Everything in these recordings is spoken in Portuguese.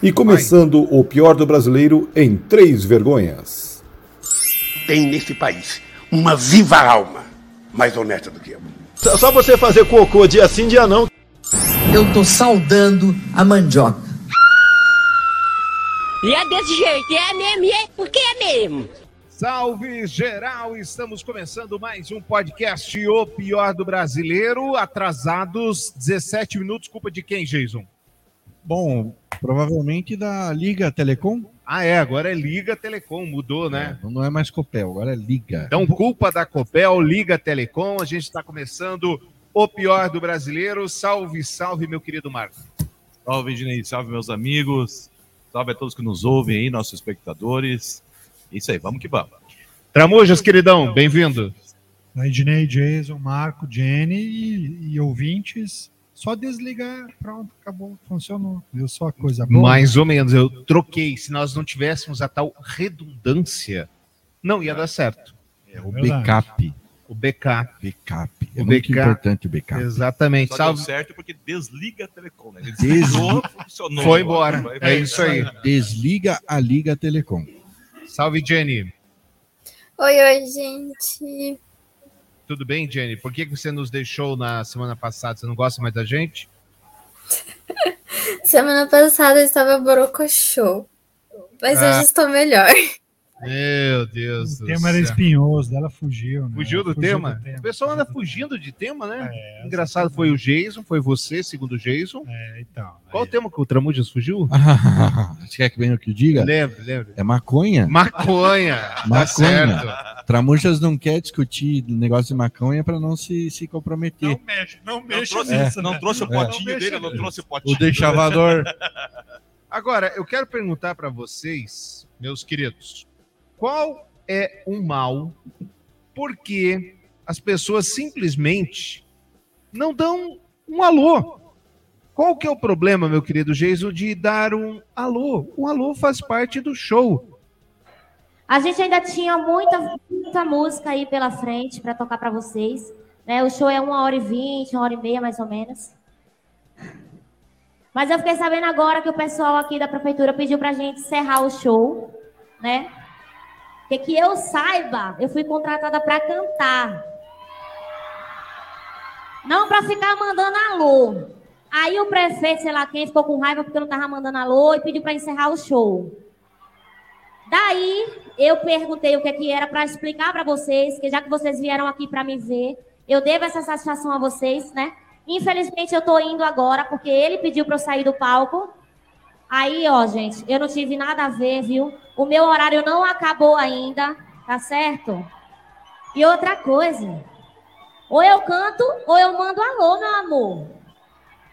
E começando o pior do brasileiro em três vergonhas. Tem nesse país uma viva alma mais honesta do que eu. Só você fazer cocô dia sim, dia não. Eu tô saudando a mandioca. E é desse jeito, é mesmo, e é porque é mesmo. Salve geral, estamos começando mais um podcast O Pior do Brasileiro, atrasados 17 minutos, culpa de quem, Jason? Bom, provavelmente da Liga Telecom. Ah, é, agora é Liga Telecom, mudou, né? É, não é mais Copel, agora é Liga. Então, culpa da Copel, Liga Telecom, a gente está começando O Pior do Brasileiro. Salve, salve, meu querido Marco. Salve, Dinei, salve, meus amigos. Salve a todos que nos ouvem aí, nossos espectadores. Isso aí, vamos que vamos. Tramujas, queridão, bem-vindo. Ednei, Jason, Marco, Jenny e, e, ouvintes. Só desligar, pronto, acabou, funcionou. Viu só a coisa boa? Mais ou menos, eu troquei. Se nós não tivéssemos a tal redundância, não ia dar certo. É o backup. O backup. Backup. É O muito backup. importante o backup. Exatamente. Só Salve. deu certo porque desliga a Telecom, né? Desligou, funcionou. Foi embora. É isso aí. Desliga a Liga Telecom. Salve, Jenny. Oi, oi, gente. Tudo bem, Jenny? Por que você nos deixou na semana passada? Você não gosta mais da gente? Semana passada eu estava borocochô. Mas Ah. hoje estou melhor. Meu Deus O do tema era céu. espinhoso, dela fugiu. Né? Fugiu do tema? O pessoal anda fugindo de tema, né? É, Engraçado foi o Jason, foi você, segundo o Jason. É, então. Qual o tema que o Tramujas fugiu? Você quer que venha o que eu diga? Lembra, lembra. É maconha. Maconha. Tá Maconha. certo. Tramujas não quer discutir negócio de maconha para não se, se comprometer. Não mexe, não Não mexe trouxe, nisso, não né? trouxe o É. potinho Não dele, não trouxe o potinho. O deixavador. Agora, eu quero perguntar para vocês, meus queridos, qual é o mal porque as pessoas simplesmente não dão um alô? Qual que é o problema, meu querido Geiso, de dar um alô? Um alô faz parte do show. A gente ainda tinha muita, muita música aí pela frente para tocar para vocês. Né? O show é uma hora e vinte, uma hora e meia mais ou menos. Mas eu fiquei sabendo agora que o pessoal aqui da prefeitura pediu para a gente encerrar o show, né? Porque que eu saiba, eu fui contratada para cantar. Não para ficar mandando alô. Aí o prefeito, sei lá quem, ficou com raiva porque eu não tava mandando alô e pediu para encerrar o show. Daí eu perguntei o que, que era para explicar para vocês, que já que vocês vieram aqui para me ver, eu devo essa satisfação a vocês, né? Infelizmente eu tô indo agora porque ele pediu para eu sair do palco. Aí, ó, gente, eu não tive nada a ver, viu? O meu horário não acabou ainda, tá certo? E outra coisa, ou eu canto ou eu mando alô, meu amor.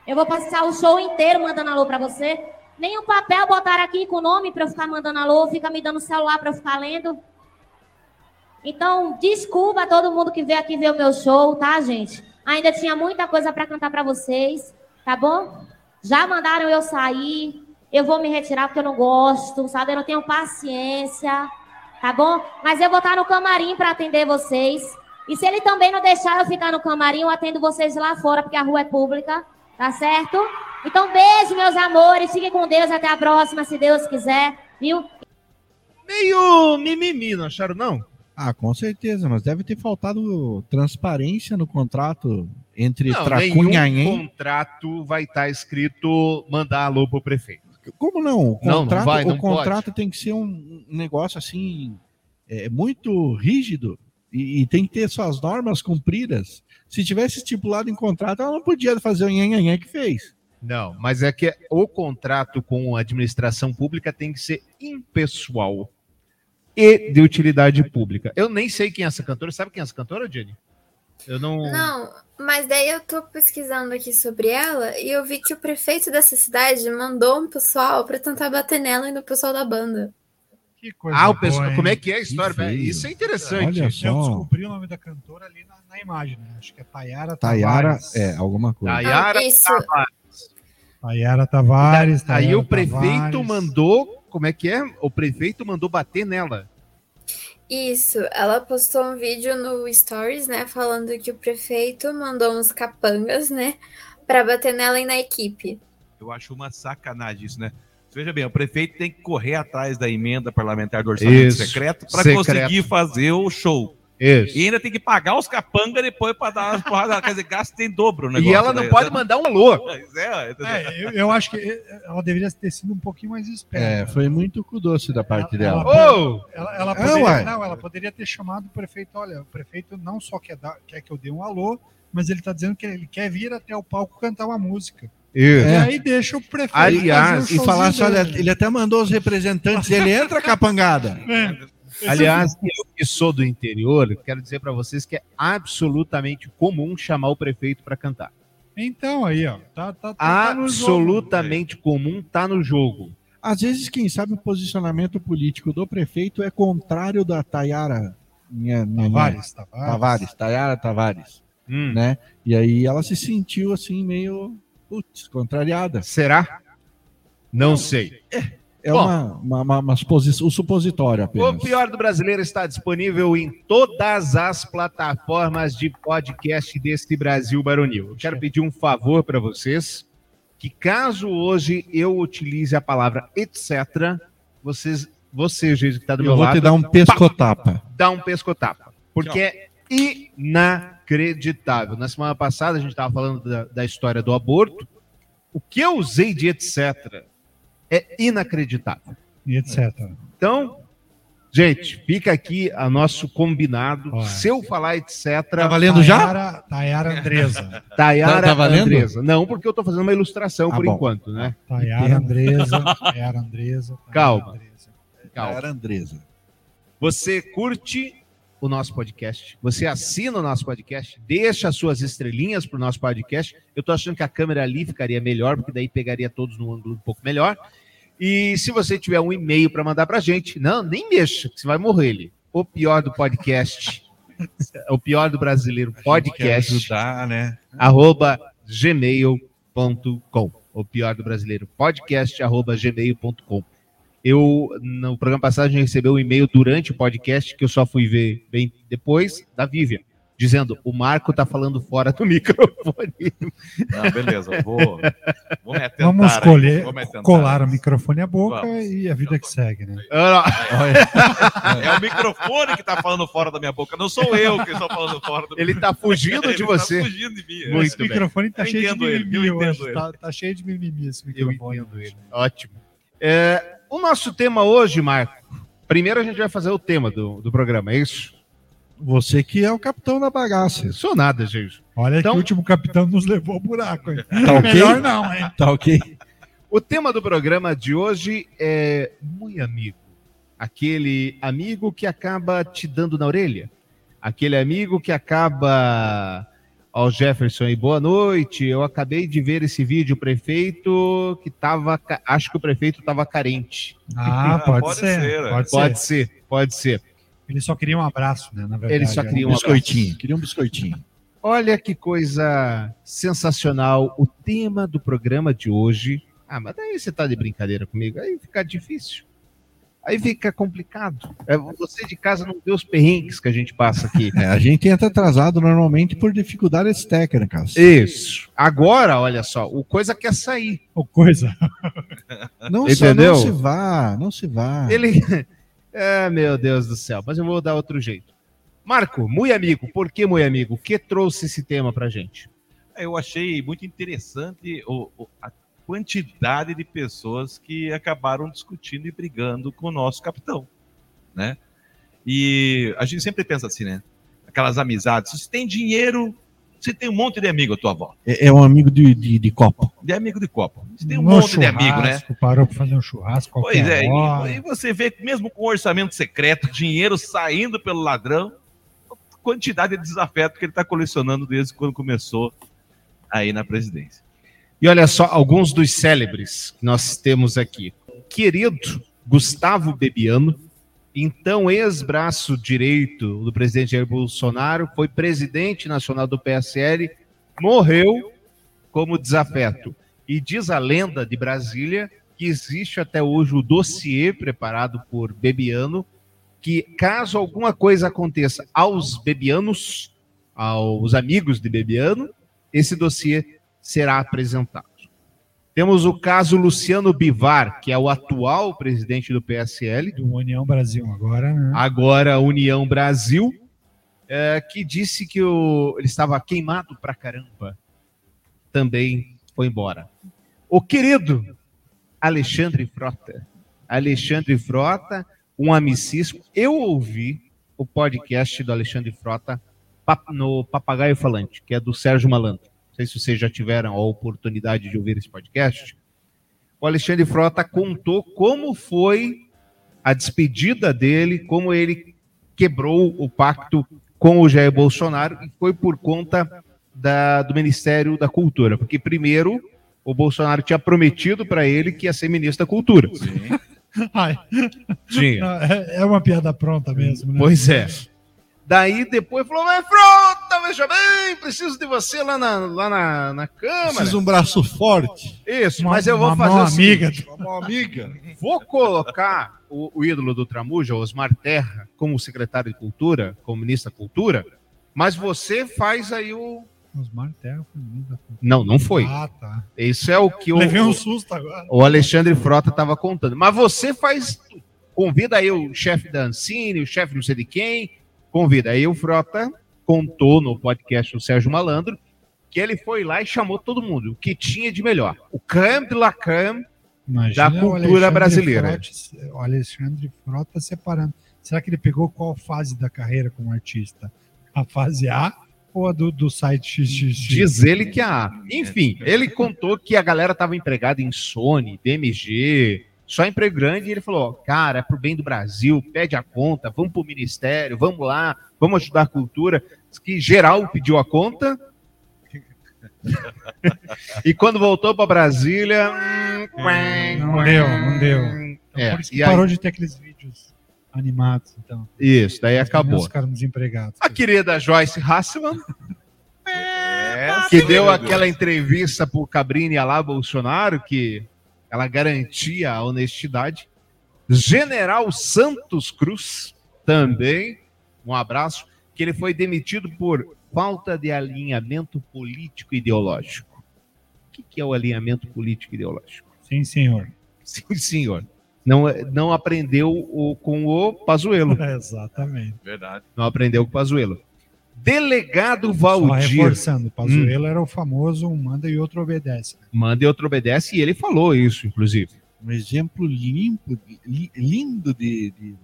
Eu vou passar o show inteiro mandando alô para você. Nem um papel botaram aqui com o nome para eu ficar mandando alô, fica me dando celular para eu ficar lendo. Então, desculpa a todo mundo que veio aqui ver o meu show, tá, gente? Ainda tinha muita coisa para cantar para vocês, tá bom? Já mandaram eu sair. Eu vou me retirar porque eu não gosto, sabe? Eu não tenho paciência, tá bom? Mas eu vou estar no camarim para atender vocês. E se ele também não deixar eu ficar no camarim, eu atendo vocês lá fora, porque a rua é pública, tá certo? Então, beijo, meus amores. Fiquem com Deus. Até a próxima, se Deus quiser. Viu? Meio mimimi, não acharam, não? Ah, com certeza, mas deve ter faltado transparência no contrato entre Não, Tracunhanhen. nenhum contrato vai estar escrito mandar alô pro prefeito. Como não? O Não, não contrato, vai, não o contrato tem que ser um negócio assim, é, muito rígido e, e tem que ter suas normas cumpridas. Se tivesse estipulado em contrato, ela não podia fazer o nhanhanhé que fez. Não, mas é que o contrato com a administração pública tem que ser impessoal e de utilidade pública. Eu nem sei quem é essa cantora. Sabe quem é essa cantora, Jenny? Eu não. Não, mas daí eu tô pesquisando aqui sobre ela e eu vi que o prefeito dessa cidade mandou um pessoal pra tentar bater nela e no pessoal da banda. Que coisa Ah, o boa, pessoal, hein? como é que é a história? Isso é interessante. Olha Eu só. descobri o nome da cantora ali na, na imagem, né? Acho que é Tayara Tayara, Tavares. é, alguma coisa. Tayara Ah, isso. Tayara Tavares. Aí Tayara o prefeito Tavares. mandou. Como é que é? O prefeito mandou bater nela. Isso, ela postou um vídeo no Stories, né, falando que o prefeito mandou uns capangas, né, pra bater nela e na equipe. Eu acho uma sacanagem isso, né? Veja bem, o prefeito tem que correr atrás da emenda parlamentar do orçamento Isso. secreto para conseguir fazer o show. Isso. E ainda tem que pagar os capanga depois para dar as porradas. Quer dizer, gasta em dobro o negócio. E ela não né? pode mandar um alô. Pois é? É, eu, eu acho que ela deveria ter sido um pouquinho mais esperta. É, foi muito cu doce da parte Ela, dela. Ô! ela, ela É, poderia, não, ela poderia ter chamado o prefeito. Olha, o prefeito não só quer, dar, quer que eu dê um alô, mas ele está dizendo que ele quer vir até o palco cantar uma música. Isso. E É. aí deixa o prefeito. Aliás, fazer o E falar olha, ele até mandou os representantes, ele entra capangada. É. Aliás, eu que sou do interior, quero dizer para vocês que é absolutamente comum chamar o prefeito para cantar. Então, aí, ó. Tá, tá, tá, tá no jogo. Absolutamente comum, tá no jogo. Às vezes, quem sabe o posicionamento político do prefeito é contrário da Tayara minha, minha, Tavares, Tavares. Tavares, Tayara Tavares, Hum. né? E aí ela se sentiu assim meio, putz, contrariada. Será? Não sei. É Bom. uma, uma, uma, uma um supositório O apenas. Pior do Brasileiro está disponível em todas as plataformas de podcast deste Brasil Baronil. Eu quero pedir um favor para vocês, que caso hoje eu utilize a palavra etc, vocês, você, gente que está do Eu meu vou lado, te dar um pescotapa. dá um pescotapa. Porque é inacreditável. Na semana passada a gente estava falando da, da história do aborto. O que eu usei de etc é inacreditável. E etc. Então, gente, fica aqui a nosso combinado. Olha. Se eu falar etc, Tá valendo já? Tayara, Tayara Andresa. Tayara Tá- tá valendo? Andresa. Não, porque eu tô fazendo uma ilustração Ah, por bom. enquanto, né? Tayara Andresa. Tayara Andresa. Tayara Calma. Andresa. Calma. Era Andresa. Você curte o nosso podcast, você assina o nosso podcast, deixa as suas estrelinhas pro nosso podcast. Eu tô achando que a câmera ali ficaria melhor, porque daí pegaria todos num ângulo um pouco melhor. E se você tiver um e-mail para mandar pra gente, não, nem mexa, que você vai morrer ele. O pior do podcast, o pior do brasileiro podcast, ajudar, né? arroba gmail.com. O pior do brasileiro podcast, arroba gmail.com. Eu, no programa passado, a gente recebeu um e-mail durante o podcast, que eu só fui ver bem depois, da Vivian, dizendo: o Marco tá falando fora do microfone. Não, beleza, eu vou, vou me atentar. Vamos escolher, vou me atentar colar o microfone à boca Vamos. e a vida que segue, né? É o microfone que tá falando fora da minha boca, não sou eu que estou falando fora do Ele tá fugindo de Ele você. Tá fugindo de mim. Muito esse bem. microfone tá Eu cheio de ele, mimimi eu hoje. entendo ele. Tá, tá cheio de mimimi esse Eu microfone. entendo ele. Ótimo. É, o nosso tema hoje, Marco. Primeiro a gente vai fazer o tema do, do programa, é isso? Você que é o capitão da bagaça. Eu sou nada, gente. Olha Então- que o último capitão nos levou ao buraco. Hein? Tá ok? Melhor não, hein? Tá ok? O tema do programa de hoje é muito amigo. Aquele amigo que acaba te dando na orelha. Aquele amigo que acaba. Ó, Jefferson aí, boa noite. Eu acabei de ver esse vídeo, o prefeito que tava. Acho que o prefeito estava carente. Ah, pode, pode ser. ser, é. pode, Pode ser. ser, pode ser. Ele só queria um abraço, né? Na verdade. Ele só queria Um um biscoitinho. Queria um biscoitinho. Olha que coisa sensacional. O tema do programa de hoje. Ah, mas daí você tá de brincadeira comigo. Aí fica difícil. Aí fica complicado. É, você de casa não vê os perrengues que a gente passa aqui. É, a gente entra atrasado normalmente por dificuldades técnicas. Isso. Agora, olha só, o coisa quer sair. Ou coisa. Não, só Entendeu? não se vá, não se vá. Ele. É, meu Deus do céu. Mas eu vou dar outro jeito. Marco, muito amigo. Por que muito amigo? O que trouxe esse tema pra gente? Eu achei muito interessante o- o- a quantidade de pessoas que acabaram discutindo e brigando com o nosso capitão, né? E a gente sempre pensa assim, né? Aquelas amizades. Se tem dinheiro, você tem um monte de amigo à tua volta. É, é um amigo de, de, de copo. De amigo de copo. Você tem um No monte de amigo, né? Parou pra fazer um churrasco Pois é, hora. e, e você vê que mesmo com orçamento secreto, dinheiro saindo pelo ladrão, a quantidade de desafeto que ele está colecionando desde quando começou aí na presidência. E olha só, alguns dos célebres que nós temos aqui. Querido Gustavo Bebiano, então ex-braço direito do presidente Jair Bolsonaro, foi presidente nacional do PSL, morreu como desafeto. E diz a lenda de Brasília que existe até hoje o dossiê preparado por Bebiano, que caso alguma coisa aconteça aos bebianos, aos amigos de Bebiano, esse dossiê será apresentado. Temos o caso Luciano Bivar, que é o atual presidente do PSL. Do União Brasil agora, né? Agora União Brasil, é, que disse que o, ele estava queimado pra caramba. Também foi embora. O querido Alexandre Frota. Alexandre Frota, um amicíssimo. Eu ouvi o podcast do Alexandre Frota no Papagaio Falante, que é do Sérgio Malandro. Não sei se vocês já tiveram a oportunidade de ouvir esse podcast. O Alexandre Frota contou como foi a despedida dele, como ele quebrou o pacto com o Jair Bolsonaro e foi por conta da- do Ministério da Cultura. Porque, primeiro, o Bolsonaro tinha prometido para ele que ia ser ministro da Cultura. Ai. Tinha. É, é uma piada pronta mesmo, né? Pois é. Daí depois falou, mas Frota, veja bem, preciso de você lá na, lá na, na Câmara. Preciso um braço forte. Isso, Uma- mas eu vou uma fazer o seguinte, amiga. Uma amiga. Vou colocar o, o ídolo do Tramuja, Osmar Terra, como secretário de Cultura, como ministro da Cultura, mas você faz aí o... Osmar Terra foi ministro da Cultura. Não, não foi. Ah, tá. Isso é o que o, Levei um susto agora. o Alexandre Frota estava contando. Mas você faz... Convida aí o chefe da Ancine, o chefe não sei de quem, convida. Aí o Frota contou no podcast do Sérgio Malandro que ele foi lá e chamou todo mundo, o que tinha de melhor. O creme de la creme Imagina da cultura brasileira. Frota- o Alexandre Frota separando. Será que ele pegou qual fase da carreira como artista? A fase A ou a do, do site XXX? Diz ele que a. Enfim, ele contou que a galera estava empregada em Sony, DMG, só emprego grande, e ele falou: cara, é pro bem do Brasil, pede a conta, vamos pro ministério, vamos lá, vamos ajudar a cultura. Diz que geral pediu a conta. e quando voltou para Brasília. hum, Não deu, não deu. Então, É, por isso que e aí- parou de ter aqueles vídeos animados, então. Isso, daí acabou. Os caras desempregados. A querida Joyce Hasselman, É, que sim, deu aquela entrevista pro Cabrini lá Bolsonaro, que ela garantia a honestidade. General Santos Cruz, também, um abraço, que ele foi demitido por falta de alinhamento político e ideológico. O que, que é o alinhamento político e ideológico? Sim, senhor. Sim, senhor. Não, não aprendeu o, com o Pazuello. Exatamente. Verdade. Não aprendeu com o Pazuello. Delegado Só Valdir. reforçando, o Hum. Pazuello era o famoso um manda e outro obedece. Manda e outro obedece, e ele falou isso, inclusive. Um exemplo limpo, li- lindo de, de,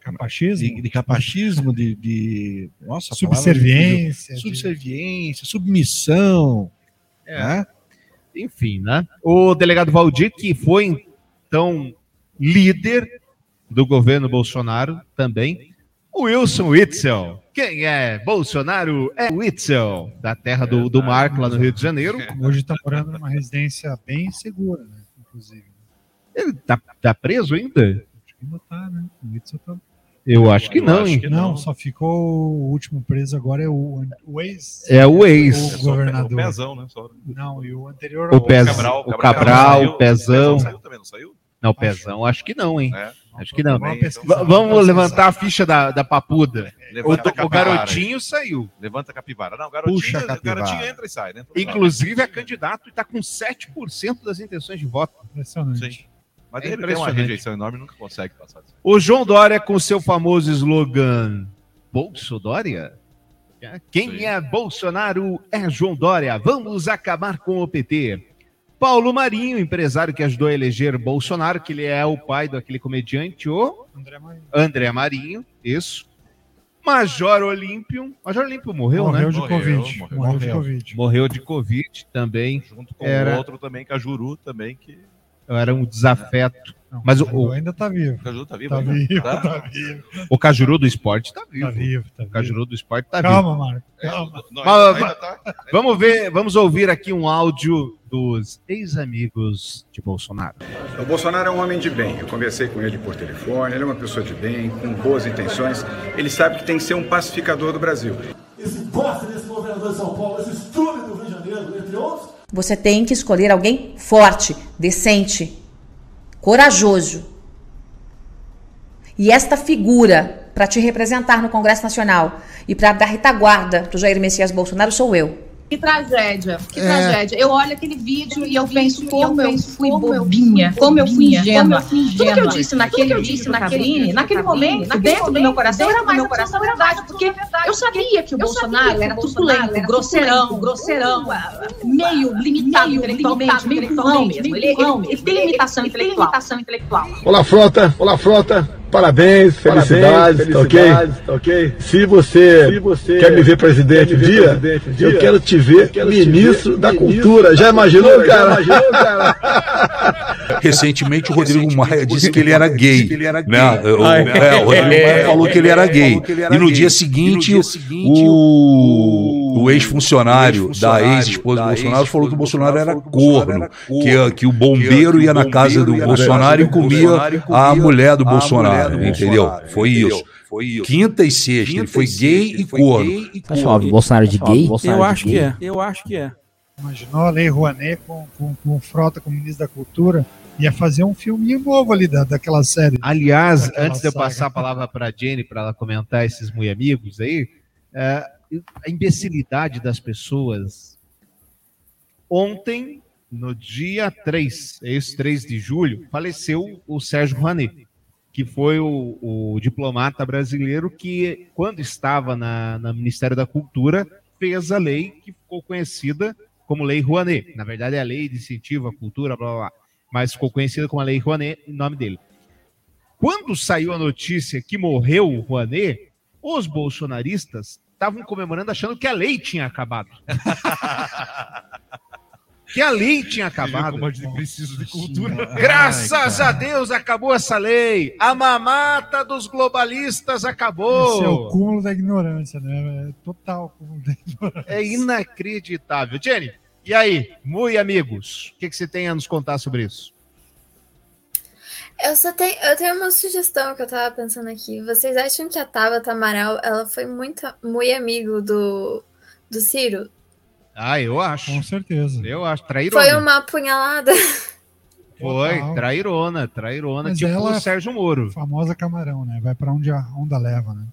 Capachismo? de, de capachismo, de, de nossa, palavra Subserviência, difícil. subserviência, submissão. né? Enfim, né? O delegado Valdir, que foi, então, líder do governo Bolsonaro também. O Wilson Witzel. Quem é Bolsonaro é Witzel, da terra do, do Marco, lá no Rio de Janeiro. Hoje está morando numa residência bem segura, né? Inclusive. Ele tá, tá preso ainda? Acho que ainda tá, né? O Witzel tá... Eu acho que não, hein? não, só ficou o último preso agora é o, o ex. É o ex. O governador. O pezão, né? Só. Não, e o anterior. O, Pez, Cabral, o Cabral Cabral, o Pezão. O Pezão saiu também, não saiu? Não, o Pezão, acho que não, hein? É. Acho que não. Vamos levantar a ficha da, da papuda. O, o capivara. garotinho saiu. Levanta a capivara. Não, o garotinho, Puxa a o garotinho capivara. entra e sai, né? Inclusive é candidato e está com 7% das intenções de voto. Impressionante. Sim. Mas É ele tem uma rejeição enorme e nunca consegue passar. O João Dória com seu famoso slogan Bolso Dória? Quem é Bolsonaro é João Dória. Vamos acabar com o PT. Paulo Marinho, empresário que ajudou a eleger Bolsonaro, que ele é o pai daquele comediante, o André Marinho. André Marinho, isso. Major Olímpio. Major Olímpio morreu, Morreu né? de Morreu, Covid. morreu. Morreu de. Covid. Morreu de Covid também. Junto com Era- o outro também, Cajuru também, que. Era um desafeto. Não, Mas o- Cajuru o- ainda tá vivo. O Cajuru tá vivo Tá ainda? vivo, Tá? tá vivo. O Cajuru do esporte tá vivo. Tá vivo, tá O vivo. Cajuru do esporte tá vivo. Calma, Marco. Calma. Não, Mas- tá. Vamos ver, vamos ouvir aqui um áudio dos ex-amigos de Bolsonaro. O Bolsonaro é um homem de bem. Eu conversei com ele por telefone. Ele é uma pessoa de bem, com boas intenções. Ele sabe que tem que ser um pacificador do Brasil. Esse bosta desse governador de São Paulo, esse estúpido do Rio de Janeiro, entre outros, Você tem que escolher alguém forte, decente, corajoso. E esta figura para te representar no Congresso Nacional e para dar retaguarda para o Jair Messias Bolsonaro sou eu. Que tragédia, que É. tragédia. Eu olho aquele vídeo e eu penso como eu fui bobinha, como eu fui ingênua. Tudo que eu disse naquele eu disse naquele, naquele momento, dentro do meu coração, era mais meu coração verdade, porque eu sabia que o Bolsonaro era truculento, grosseirão, grosseirão, meio limitado intelectualmente, meio mesmo. Ele tem limitação intelectual. Olá, Frota. Olá, Frota. Parabéns, felicidades, tá ok? Tá ok? Se você, quer me ver presidente um dia, eu quero te ver ministro da cultura. Já imaginou, cara? Recentemente o Rodrigo Maia disse que ele era gay. né? O, Ah, é? é, o Rodrigo É. Maia falou que ele era gay. Falou que ele era E no gay. dia seguinte, o, o ex-funcionário da ex-esposa do Bolsonaro falou que o Bolsonaro era corno, que, que o bombeiro ia na casa do Bolsonaro e comia a mulher do Bolsonaro, entendeu? Foi isso. Quinta e sexta, ele foi gay e corno. Tá o Bolsonaro de gay? Eu acho que é. Eu acho que é. Imaginou a Lei Rouanet com, com, com o Frota como ministro da Cultura? Ia fazer um filminho novo ali da, daquela série. Aliás, Daquela antes de eu saga. passar a palavra para a Jenny para ela comentar esses muito amigos aí, é, a imbecilidade das pessoas. Ontem, no dia 3, esse 3 de julho, faleceu o Sérgio Rouanet, que foi o, o diplomata brasileiro que, quando estava na, no Ministério da Cultura, fez a lei que ficou conhecida como Lei Rouanet. Na verdade, é a Lei de Incentivo à Cultura, blá blá blá. Mas ficou conhecida como a Lei Rouanet em nome dele. Quando saiu a notícia que morreu o Rouanet, os bolsonaristas estavam comemorando achando que a lei tinha acabado. que a lei tinha acabado. Como a gente precisa de cultura. Graças a Deus acabou essa lei. A mamata dos globalistas acabou. Esse é o cúmulo da ignorância, né? É total cúmulo da ignorância. É inacreditável. Jenny, e aí, muito amigos, o que, que você tem a nos contar sobre isso? Eu só tenho, eu tenho uma sugestão que eu tava pensando aqui. Vocês acham que a Tabata Amaral, ela foi muito, muito amigo do, do Ciro? Ah, eu acho. Com certeza. Eu acho. Trairona. Foi uma apunhalada. Foi, Total. trairona, trairona, Mas tipo ela- o Sérgio Moro. Famosa camarão, né? Vai pra onde a onda leva, né?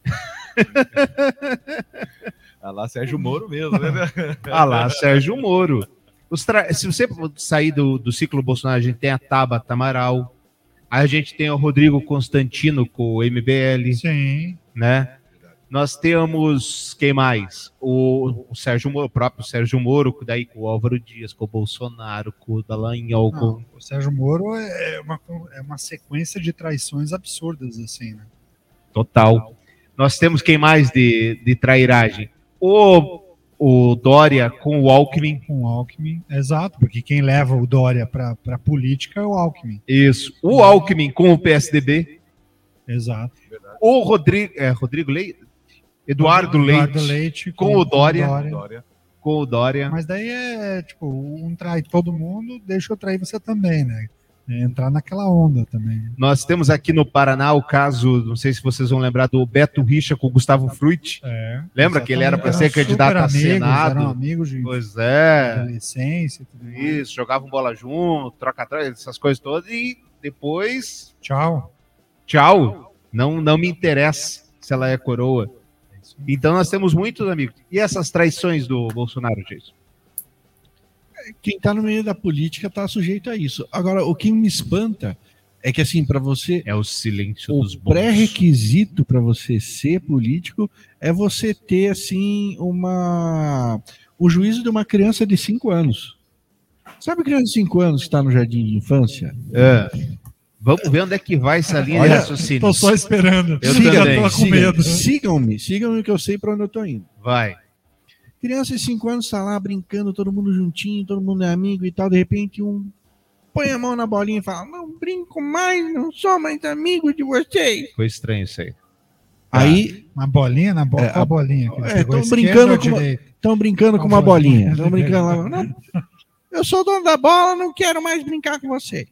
Ah lá, Sérgio Moro mesmo, né? Ah lá, Sérgio Moro. Os tra- Se você sair do, do ciclo Bolsonaro, a gente tem a Tabata Amaral, aí a gente tem o Rodrigo Constantino com o MBL. Sim. Né? Nós temos, quem mais? O, o Sérgio Moro, o próprio Sérgio Moro, daí com o Álvaro Dias, com o Bolsonaro, com o Dallagnol, com... Não, o Sérgio Moro é uma, é uma sequência de traições absurdas, assim, né? Total. Nós temos quem mais de, de trairagem? O, o Dória com o Alckmin. Com o Alckmin, exato, porque quem leva o Dória pra, pra política é o Alckmin. Isso. O Alckmin com o PSDB. Exato. O Rodrigo, é, Rodrigo Leite? Eduardo, Eduardo Leite, Leite com, com o Dória, o Dória. Com o Dória. Mas daí é, tipo, um trai todo mundo, deixa eu trair você também, né? É entrar naquela onda também. Nós temos aqui no Paraná o caso, não sei se vocês vão lembrar, do Beto Richa com o Gustavo Fruit. É, Lembra que ele era para ser candidato a amigos, Senado? Eram amigos de Pois é. adolescência. tudo. Isso, jogavam bola junto, troca atrás, essas coisas todas. E depois. Tchau. Tchau. Não, não me interessa se ela é coroa. Então nós temos muitos amigos. E essas traições do Bolsonaro, Jason? Quem tá no meio da política tá sujeito a isso. Agora, o que me espanta é que, assim, para você. É o silêncio o dos bons. pré-requisito para você ser político é você ter, assim, uma. O juízo de uma criança de 5 anos. Sabe a criança de 5 anos que está no jardim de infância? É. Vamos ver onde é que vai essa linha de Olha, raciocínio. tô só esperando. Eu Siga- também. com sigam- medo. Sigam-me, sigam-me que eu sei para onde eu tô indo. Vai. Criança de 5 anos tá lá brincando, todo mundo juntinho, todo mundo é amigo e tal. De repente, um põe a mão na bolinha e fala: Não brinco mais, não sou mais amigo de vocês. Foi estranho isso aí. Aí. Uma bolinha na bola. É, a bolinha? Estão Esquerda brincando, com uma, tão brincando com uma bolinha. Estão brincando lá. Não, eu sou dono da bola, não quero mais brincar com vocês.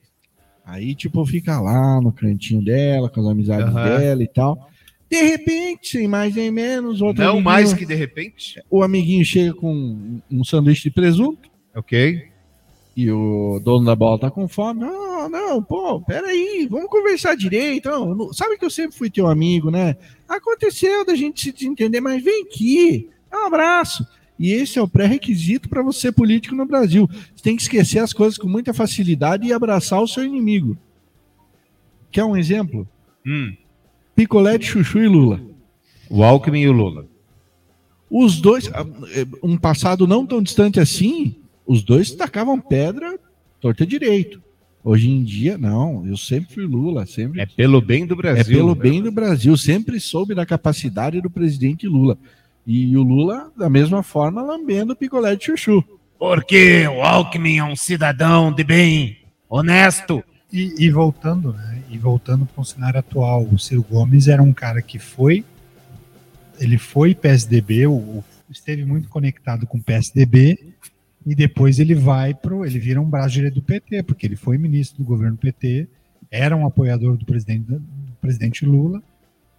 Aí, tipo, fica lá no cantinho dela, com as amizades Aham. dela e tal. De repente, sem mais nem menos, outro Não mais que de repente. O amiguinho chega com um sanduíche de presunto. Ok. E o dono da bola tá com fome. Não, não, pô, peraí, vamos conversar direito. Não, sabe que eu sempre fui teu amigo, né? Aconteceu da gente se desentender, mas vem aqui, dá um abraço. E esse é o pré-requisito para você ser político no Brasil. Você tem que esquecer as coisas com muita facilidade e abraçar o seu inimigo. Quer um exemplo? Hum. Picolé de Chuchu e Lula. O Alckmin e o Lula. Os dois, ah, eh, um passado não tão distante assim, os dois tacavam pedra torta direito. Hoje em dia, não, eu sempre fui Lula, sempre. É pelo bem do Brasil. É pelo bem do Brasil, sempre soube da capacidade do presidente Lula. E o Lula, da mesma forma, lambendo o picolé de chuchu. Porque o Alckmin é um cidadão de bem, honesto. E, e voltando, né? E voltando para o cenário atual, o Ciro Gomes era um cara que foi, ele foi PSDB, o- esteve muito conectado com o PSDB e depois ele vai pro, ele vira um braço direito do PT, porque ele foi ministro do governo PT, era um apoiador do presidente, do presidente Lula.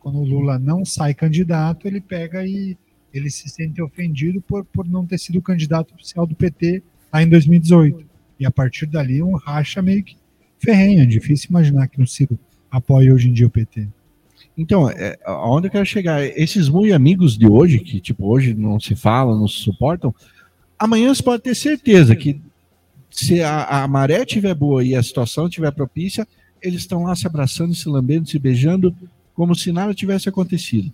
Quando o Lula não sai candidato, ele pega e ele se sente ofendido por, por não ter sido candidato oficial do PT lá em 2018. E a partir dali um racha meio que ferrenho. É difícil imaginar que o Ciro apoie hoje em dia o PT. Então, é, aonde eu quero chegar? Esses muito amigos de hoje, que tipo, hoje não se falam, não se suportam, amanhã você pode ter certeza que se a, a maré estiver boa e a situação estiver propícia, eles estão lá se abraçando, se lambendo, se beijando, como se nada tivesse acontecido.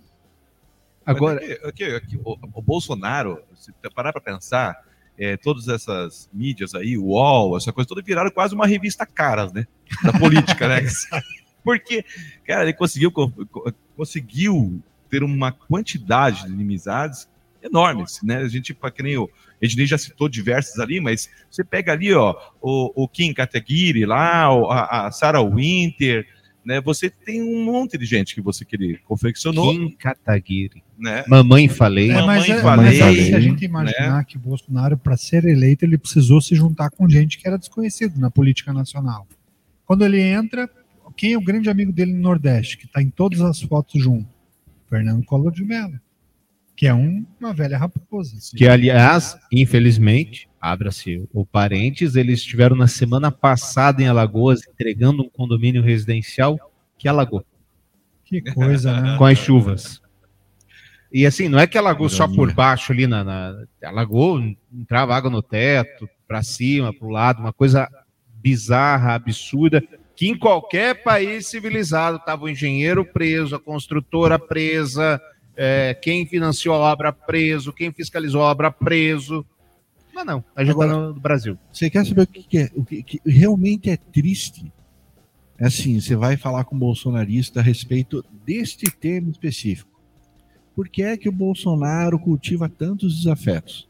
Agora, aqui, aqui, aqui, o, o Bolsonaro, se você parar para pensar, é, todas essas mídias aí, o UOL, essa coisa toda viraram quase uma revista caras, né? Da política, né? Porque, cara, ele conseguiu, co- co- conseguiu ter uma quantidade de inimizades enormes, né? A gente, para que nem o Ednei já citou diversas ali, mas você pega ali, ó, o, o Kim Kataguiri lá, a, a Sarah Winter, né? Você tem um monte de gente que você que confeccionou. Kim Kataguiri. Né? Mamãe falei. É, mas, Mamãe é, falei, mas se a gente né? imaginar que o Bolsonaro, para ser eleito, ele precisou se juntar com gente que era desconhecido na política nacional. Quando ele entra, quem é o grande amigo dele no Nordeste, que está em todas as fotos junto? Fernando Collor de Mello, que é um- uma velha raposa. Que, aliás, infelizmente, abra-se o parênteses, eles estiveram na semana passada em Alagoas entregando um condomínio residencial que alagou. Que coisa, né? Com as chuvas. E assim, não é que alagou só por baixo ali na, na alagou, entrava água no teto, para cima, para o lado, uma coisa bizarra, absurda, que em qualquer país civilizado tava o engenheiro preso, a construtora presa, é, quem financiou a obra preso, quem fiscalizou a obra preso. Mas não, a gente Agora- tá no Brasil. Você quer saber o que, é? O que, que realmente é triste? É assim, você vai falar com um bolsonarista a respeito deste tema específico. Por que é que o Bolsonaro cultiva tantos desafetos?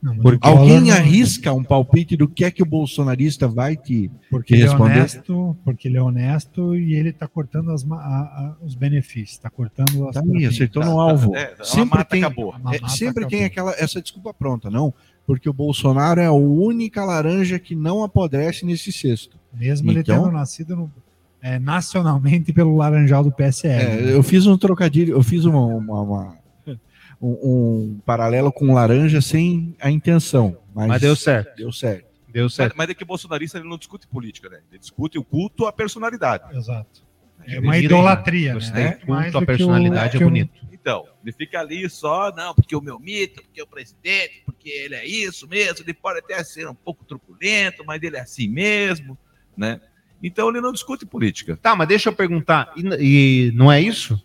Não, alguém não- arrisca um palpite do que é que o bolsonarista vai te, Porque te ele é responder? honesto, porque ele é honesto e ele está cortando as a- a- os benefícios, está cortando as Tá aí, acertou no alvo. sempre tem, é, sempre tem aquela essa desculpa pronta, não? Porque o Bolsonaro é a única laranja que não apodrece nesse cesto. Mesmo ele Então- tendo nascido no- é, nacionalmente pelo Laranjal do PSL. É, eu fiz um trocadilho, eu fiz uma, uma- uma- um, um paralelo com laranja sem a intenção. Mas, Mas deu certo. Deu certo. Deu Mas, mas é que o bolsonarista ele não discute política, né? Ele discute o culto à personalidade. Exato. É uma idolatria, né? Gostei. É Culto à o- personalidade é o- bonito. Então, ele fica ali só, não, porque o meu mito, porque o presidente, porque ele é isso mesmo, ele pode até ser um pouco truculento, mas ele é assim mesmo, né? Então ele não discute política. Tá, mas deixa eu perguntar, e, e não é isso?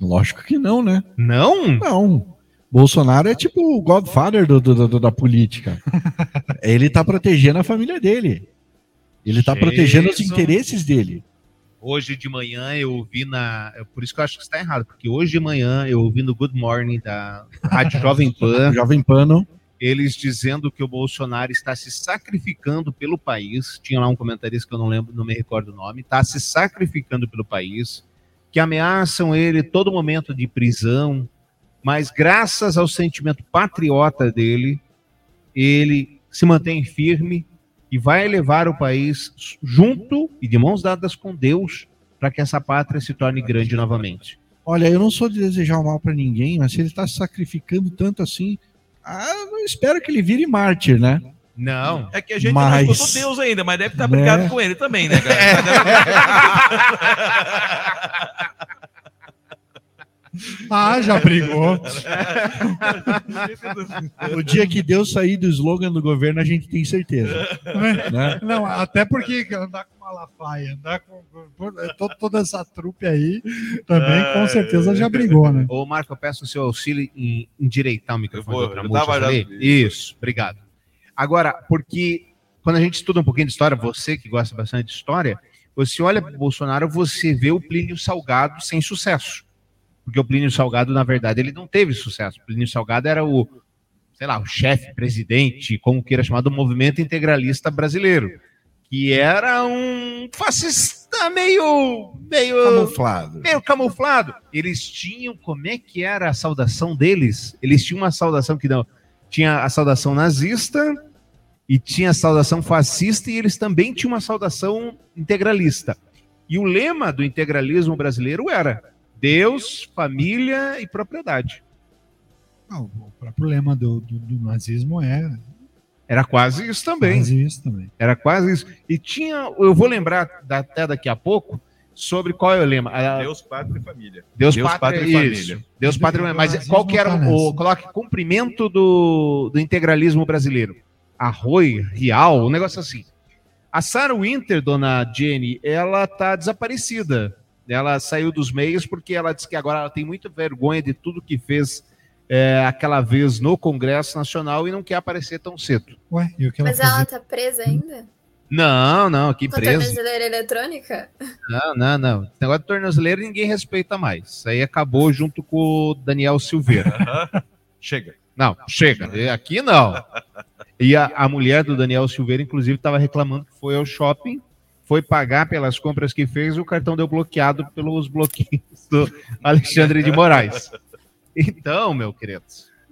Lógico que não, né? Não? Não. Bolsonaro é tipo o godfather do, do- do- da política. Ele tá protegendo a família dele. Ele tá protegendo os Jesus. interesses dele. Hoje de manhã eu ouvi na. é Por isso que eu acho que está errado, porque hoje de manhã eu ouvi no Good Morning da Rádio Jovem Pan. Jovem Pano. Eles dizendo que o Bolsonaro está se sacrificando pelo país. Tinha lá um comentarista que eu não lembro, não me recordo o nome. Está se sacrificando pelo país. Que ameaçam ele todo momento de prisão. Mas graças ao sentimento patriota dele, ele se mantém firme e vai levar o país junto e de mãos dadas com Deus para que essa pátria se torne grande novamente. Olha, eu não sou de desejar o mal pra ninguém, mas se ele tá se sacrificando tanto assim, ah, eu espero que ele vire mártir, né? Não. É que a gente Mas- não escutou Deus ainda, mas deve estar Né? brigado com ele também, né, cara? Ah, já brigou. O dia que Deus sair do slogan do governo, a gente tem certeza. Né? Não, até porque andar com Malafaia, andar com, com- to- toda essa trupe aí, também com certeza já brigou, né? Ô, Marco, eu peço o seu auxílio em endireitar o microfone vou, eu Tramujas tava já-. Isso, obrigado. Agora, porque quando a gente estuda um pouquinho de história, você que gosta bastante de história, você olha para o Bolsonaro, você vê o Plínio Salgado sem sucesso. Porque o Plínio Salgado, na verdade, ele não teve sucesso. O Plínio Salgado era o, sei lá, o chefe, presidente, como queira chamar, do movimento integralista brasileiro. Que era um fascista meio. meio Camuflado. Meio camuflado. Eles tinham. Como é que era a saudação deles? Eles tinham uma saudação que não. Tinha a saudação nazista e tinha a saudação fascista, e eles também tinham uma saudação integralista. E o lema do integralismo brasileiro era Deus, família e propriedade. Ah, o próprio lema do, do- do nazismo é Era quase isso também. quase isso também. Era quase isso. E tinha, eu vou lembrar da- até daqui a pouco sobre qual é o lema. A- Deus, pátria e família. Deus, pátria, isso. Deus, pátria, mas qual que era o, o coloque cumprimento do, do integralismo brasileiro? Arroi, Rial, um negócio assim. A Sarah Winter, dona Jenny, ela tá desaparecida. Ela saiu dos meios porque ela disse que agora ela tem muita vergonha de tudo que fez é, aquela vez no Congresso Nacional e não quer aparecer tão cedo. Ué, e o que ela Mas fazia? ela tá presa ainda? Não, não, que Com a preso. tornozeleira eletrônica? Não, não, não. Esse negócio de tornozeleiro ninguém respeita mais. Isso aí acabou junto com o Daniel Silveira. Chega. Não, chega. E Aqui não. E a, a mulher do Daniel Silveira, inclusive, estava reclamando que foi ao shopping, foi pagar pelas compras que fez e o cartão deu bloqueado pelos bloqueios do Alexandre de Moraes. Então, meu querido,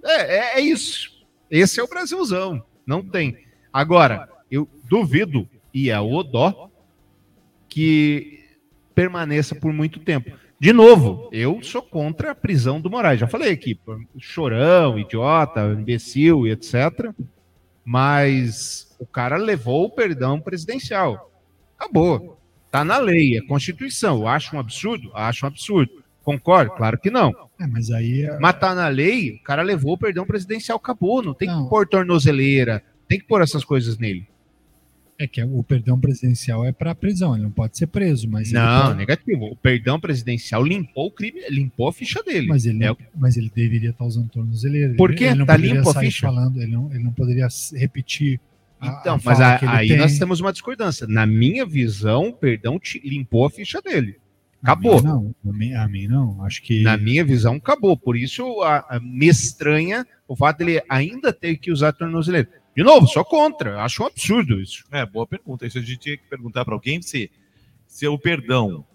é, é- é isso. Esse é o Brasilzão. Não tem. Agora, eu duvido, e é o dó, que permaneça por muito tempo. De novo, eu sou contra a prisão do Moraes. Já falei aqui, chorão, idiota, imbecil e etc. Mas o cara levou o perdão presidencial. Acabou. Tá na lei, é Constituição. Eu acho um absurdo? Acho um absurdo. Concordo? Claro que não. É, mas aí é- Mas tá na lei, o cara levou o perdão presidencial, acabou. Não tem que pôr tornozeleira, tem que pôr essas coisas nele. É que o perdão presidencial é para prisão, ele não pode ser preso, mas Não, pode- negativo. O perdão presidencial limpou o crime, limpou a ficha dele. Mas ele, É mas ele deveria estar usando tornozeleira. Por quê? Ele não Tá poderia limpo a ficha? Falando, ele, não, ele não poderia repetir. a- Então, a mas a- aí tem. nós temos uma discordância. Na minha visão, o perdão te- limpou a ficha dele. Acabou. Não, a mim, a mim não. Acho que. Na minha visão, acabou. Por isso, a- me estranha o fato dele ainda ter que usar tornozeleira. De novo, sou contra. Acho um absurdo isso. É, boa pergunta. Isso a gente tinha que perguntar para alguém se, se o perdão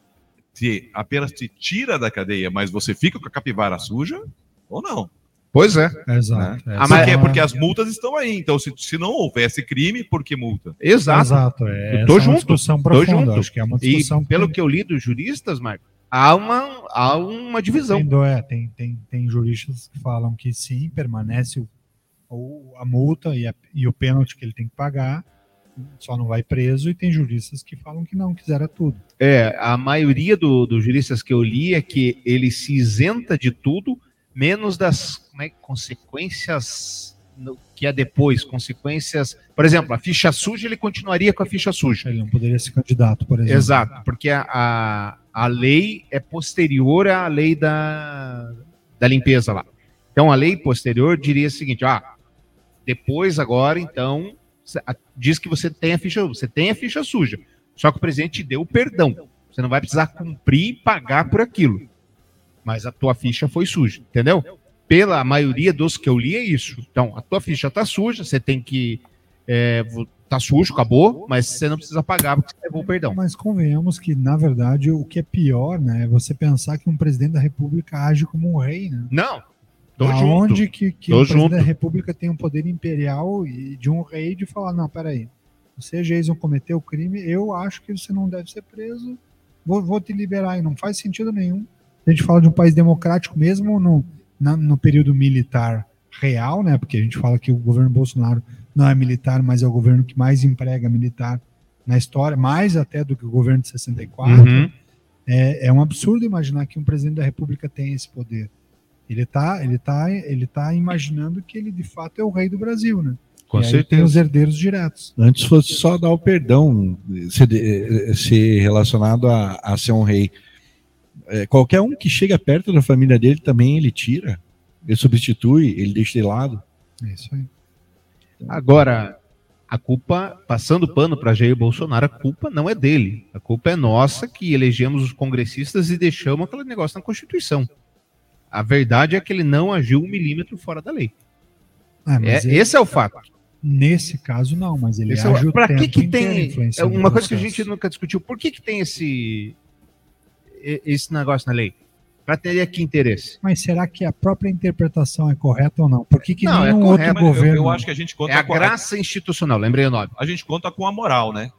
se apenas te tira da cadeia, mas você fica com a capivara suja ou não. Pois é. Exato. Né? é. Porque, é porque as multas estão aí. Então, se, se não houvesse crime, por que multa? Exato. Exato, é. Eu tô é uma junto. discussão tô profunda, junto. acho que é uma discussão E pelo que eu li dos juristas, Marco, há uma, há uma divisão. Tem, do- é, tem, tem, tem juristas que falam que sim, permanece o, o- a multa e, a- e o pênalti que ele tem que pagar, só não vai preso, e tem juristas que falam que não, que zera tudo. É, a maioria do- dos juristas que eu li é que ele se isenta de tudo, menos das é, consequências no- que é depois, consequências. Por exemplo, a ficha suja, ele continuaria com a ficha suja. Ele não poderia ser candidato, por exemplo. Exato, porque a, a, a lei é posterior à lei da, da limpeza lá. Então, a lei posterior diria o seguinte: ah, depois, agora, então, diz que você tem a ficha, você tem a ficha suja. Só que o presidente te deu o perdão. Você não vai precisar cumprir e pagar por aquilo. Mas a tua ficha foi suja, entendeu? Pela maioria dos que eu li é isso. Então, a tua ficha tá suja, você tem que. É, tá sujo, acabou, mas você não precisa pagar porque você levou o perdão. Mas convenhamos que, na verdade, o que é pior, né, é você pensar que um presidente da República age como um rei, né? Não. Tô Aonde junto. que, que Tô o presidente junto. da República tem um poder imperial e de um rei de falar, não, peraí, você, Jason, cometeu crime, eu acho que você não deve ser preso, vou, vou te liberar, e não faz sentido nenhum. A gente fala de um país democrático mesmo no, na- no período militar real, né, porque a gente fala que o governo Bolsonaro não é militar, mas é o governo que mais emprega militar na história, mais até do que o governo de 64. Uhum. É, é um absurdo imaginar que um presidente da República tem esse poder. Ele tá, ele tá, ele tá imaginando que ele de fato é o rei do Brasil, né? Com e aí certeza. tem os herdeiros diretos. Antes fosse só dar o perdão, ser relacionado a, a ser um rei. É, qualquer um que chega perto da família dele também ele tira, ele substitui, ele deixa de lado. É isso aí. Agora, a culpa, passando pano para Jair Bolsonaro, a culpa não é dele. A culpa é nossa que elegemos os congressistas e deixamos aquele negócio na Constituição. A verdade é que ele não agiu um milímetro fora da lei. Ah, mas É, ele- esse é o fato. Nesse caso, não, mas ele Esse é age o pra que que tem é uma coisa que a gente nunca discutiu? Por que que tem esse esse negócio na lei? Para ter que interesse? Mas será que a própria interpretação é correta ou não? Por que, que Não, é nenhum correto, outro mas eu- governo... Eu acho que a gente conta É a com graça institucional, lembrei o nome. A gente conta com a moral, né?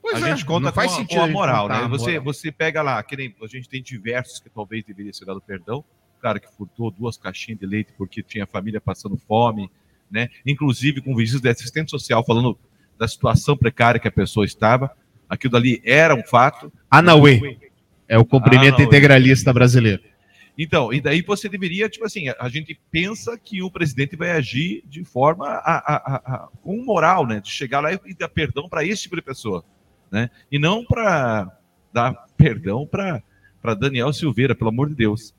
Pois a é, gente conta com, a, com a a gente moral, né? a Você, moral. você pega lá, que nem, a gente tem diversos que talvez deveria ser dado perdão. Cara que furtou duas caixinhas de leite porque tinha família passando fome, né? Inclusive com visitas de assistente social falando da situação precária que a pessoa estava. Aquilo dali era um fato. Anauê. É o comprimento Anauê. integralista brasileiro. Então, e daí você deveria, tipo assim, a gente pensa que o presidente vai agir de forma a, a- a- com moral, né? De chegar lá e, e dar perdão para esse tipo de pessoa, né? E não para dar perdão para Daniel Silveira, pelo amor de Deus.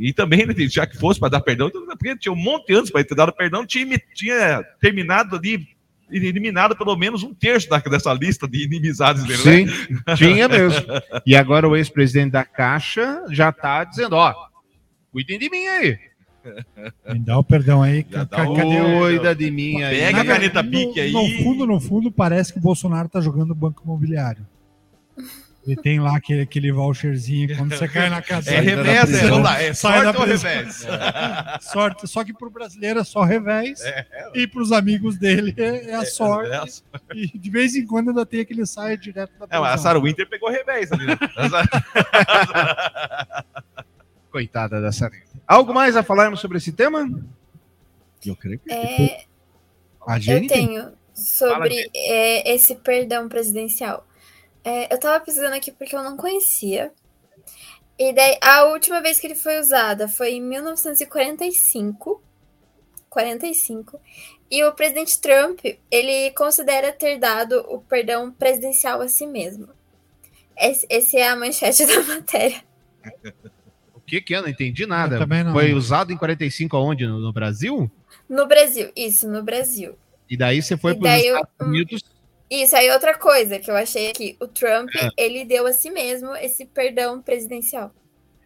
E também, né, já que fosse para dar perdão, porque tinha um monte antes para ter dado perdão, tinha, tinha terminado ali, eliminado pelo menos um terço da- dessa lista de inimizades dele, Sim, né? tinha mesmo. E agora o ex-presidente da Caixa já está dizendo, ó, cuidem de mim aí. Me dá o perdão aí. Já dá o- cadê o- Cuida de mim aí. Pega a caneta pique aí. No fundo, no fundo, parece que o Bolsonaro tá jogando banco imobiliário. Ele tem lá aquele, aquele voucherzinho quando você cai na casa. É revés, é, não dá, é sorte ou revés? sorte. Só que pro brasileiro é só revés. E pros amigos dele é, é a sorte. é a sorte. E de vez em quando ainda tem aquele saia direto da É, mas a prisão. Sarah Winter pegou revés ali, né? Coitada da Sarah. Algo mais a falarmos sobre esse tema? Eu creio que É, a eu tenho sobre é, esse perdão presidencial. É, eu tava pesquisando aqui porque eu não conhecia. E daí, a última vez que ele foi usada foi em 1945. 45. E o presidente Trump, ele considera ter dado o perdão presidencial a si mesmo. Esse, esse é a manchete da matéria. O que que é? Não entendi nada. Eu também não. Foi usado em 45 aonde? No, no Brasil? No Brasil, isso, no Brasil. E daí você foi para os daí eu- Estados Unidos. Isso aí, outra coisa que eu achei aqui. O Trump, É. ele deu a si mesmo esse perdão presidencial.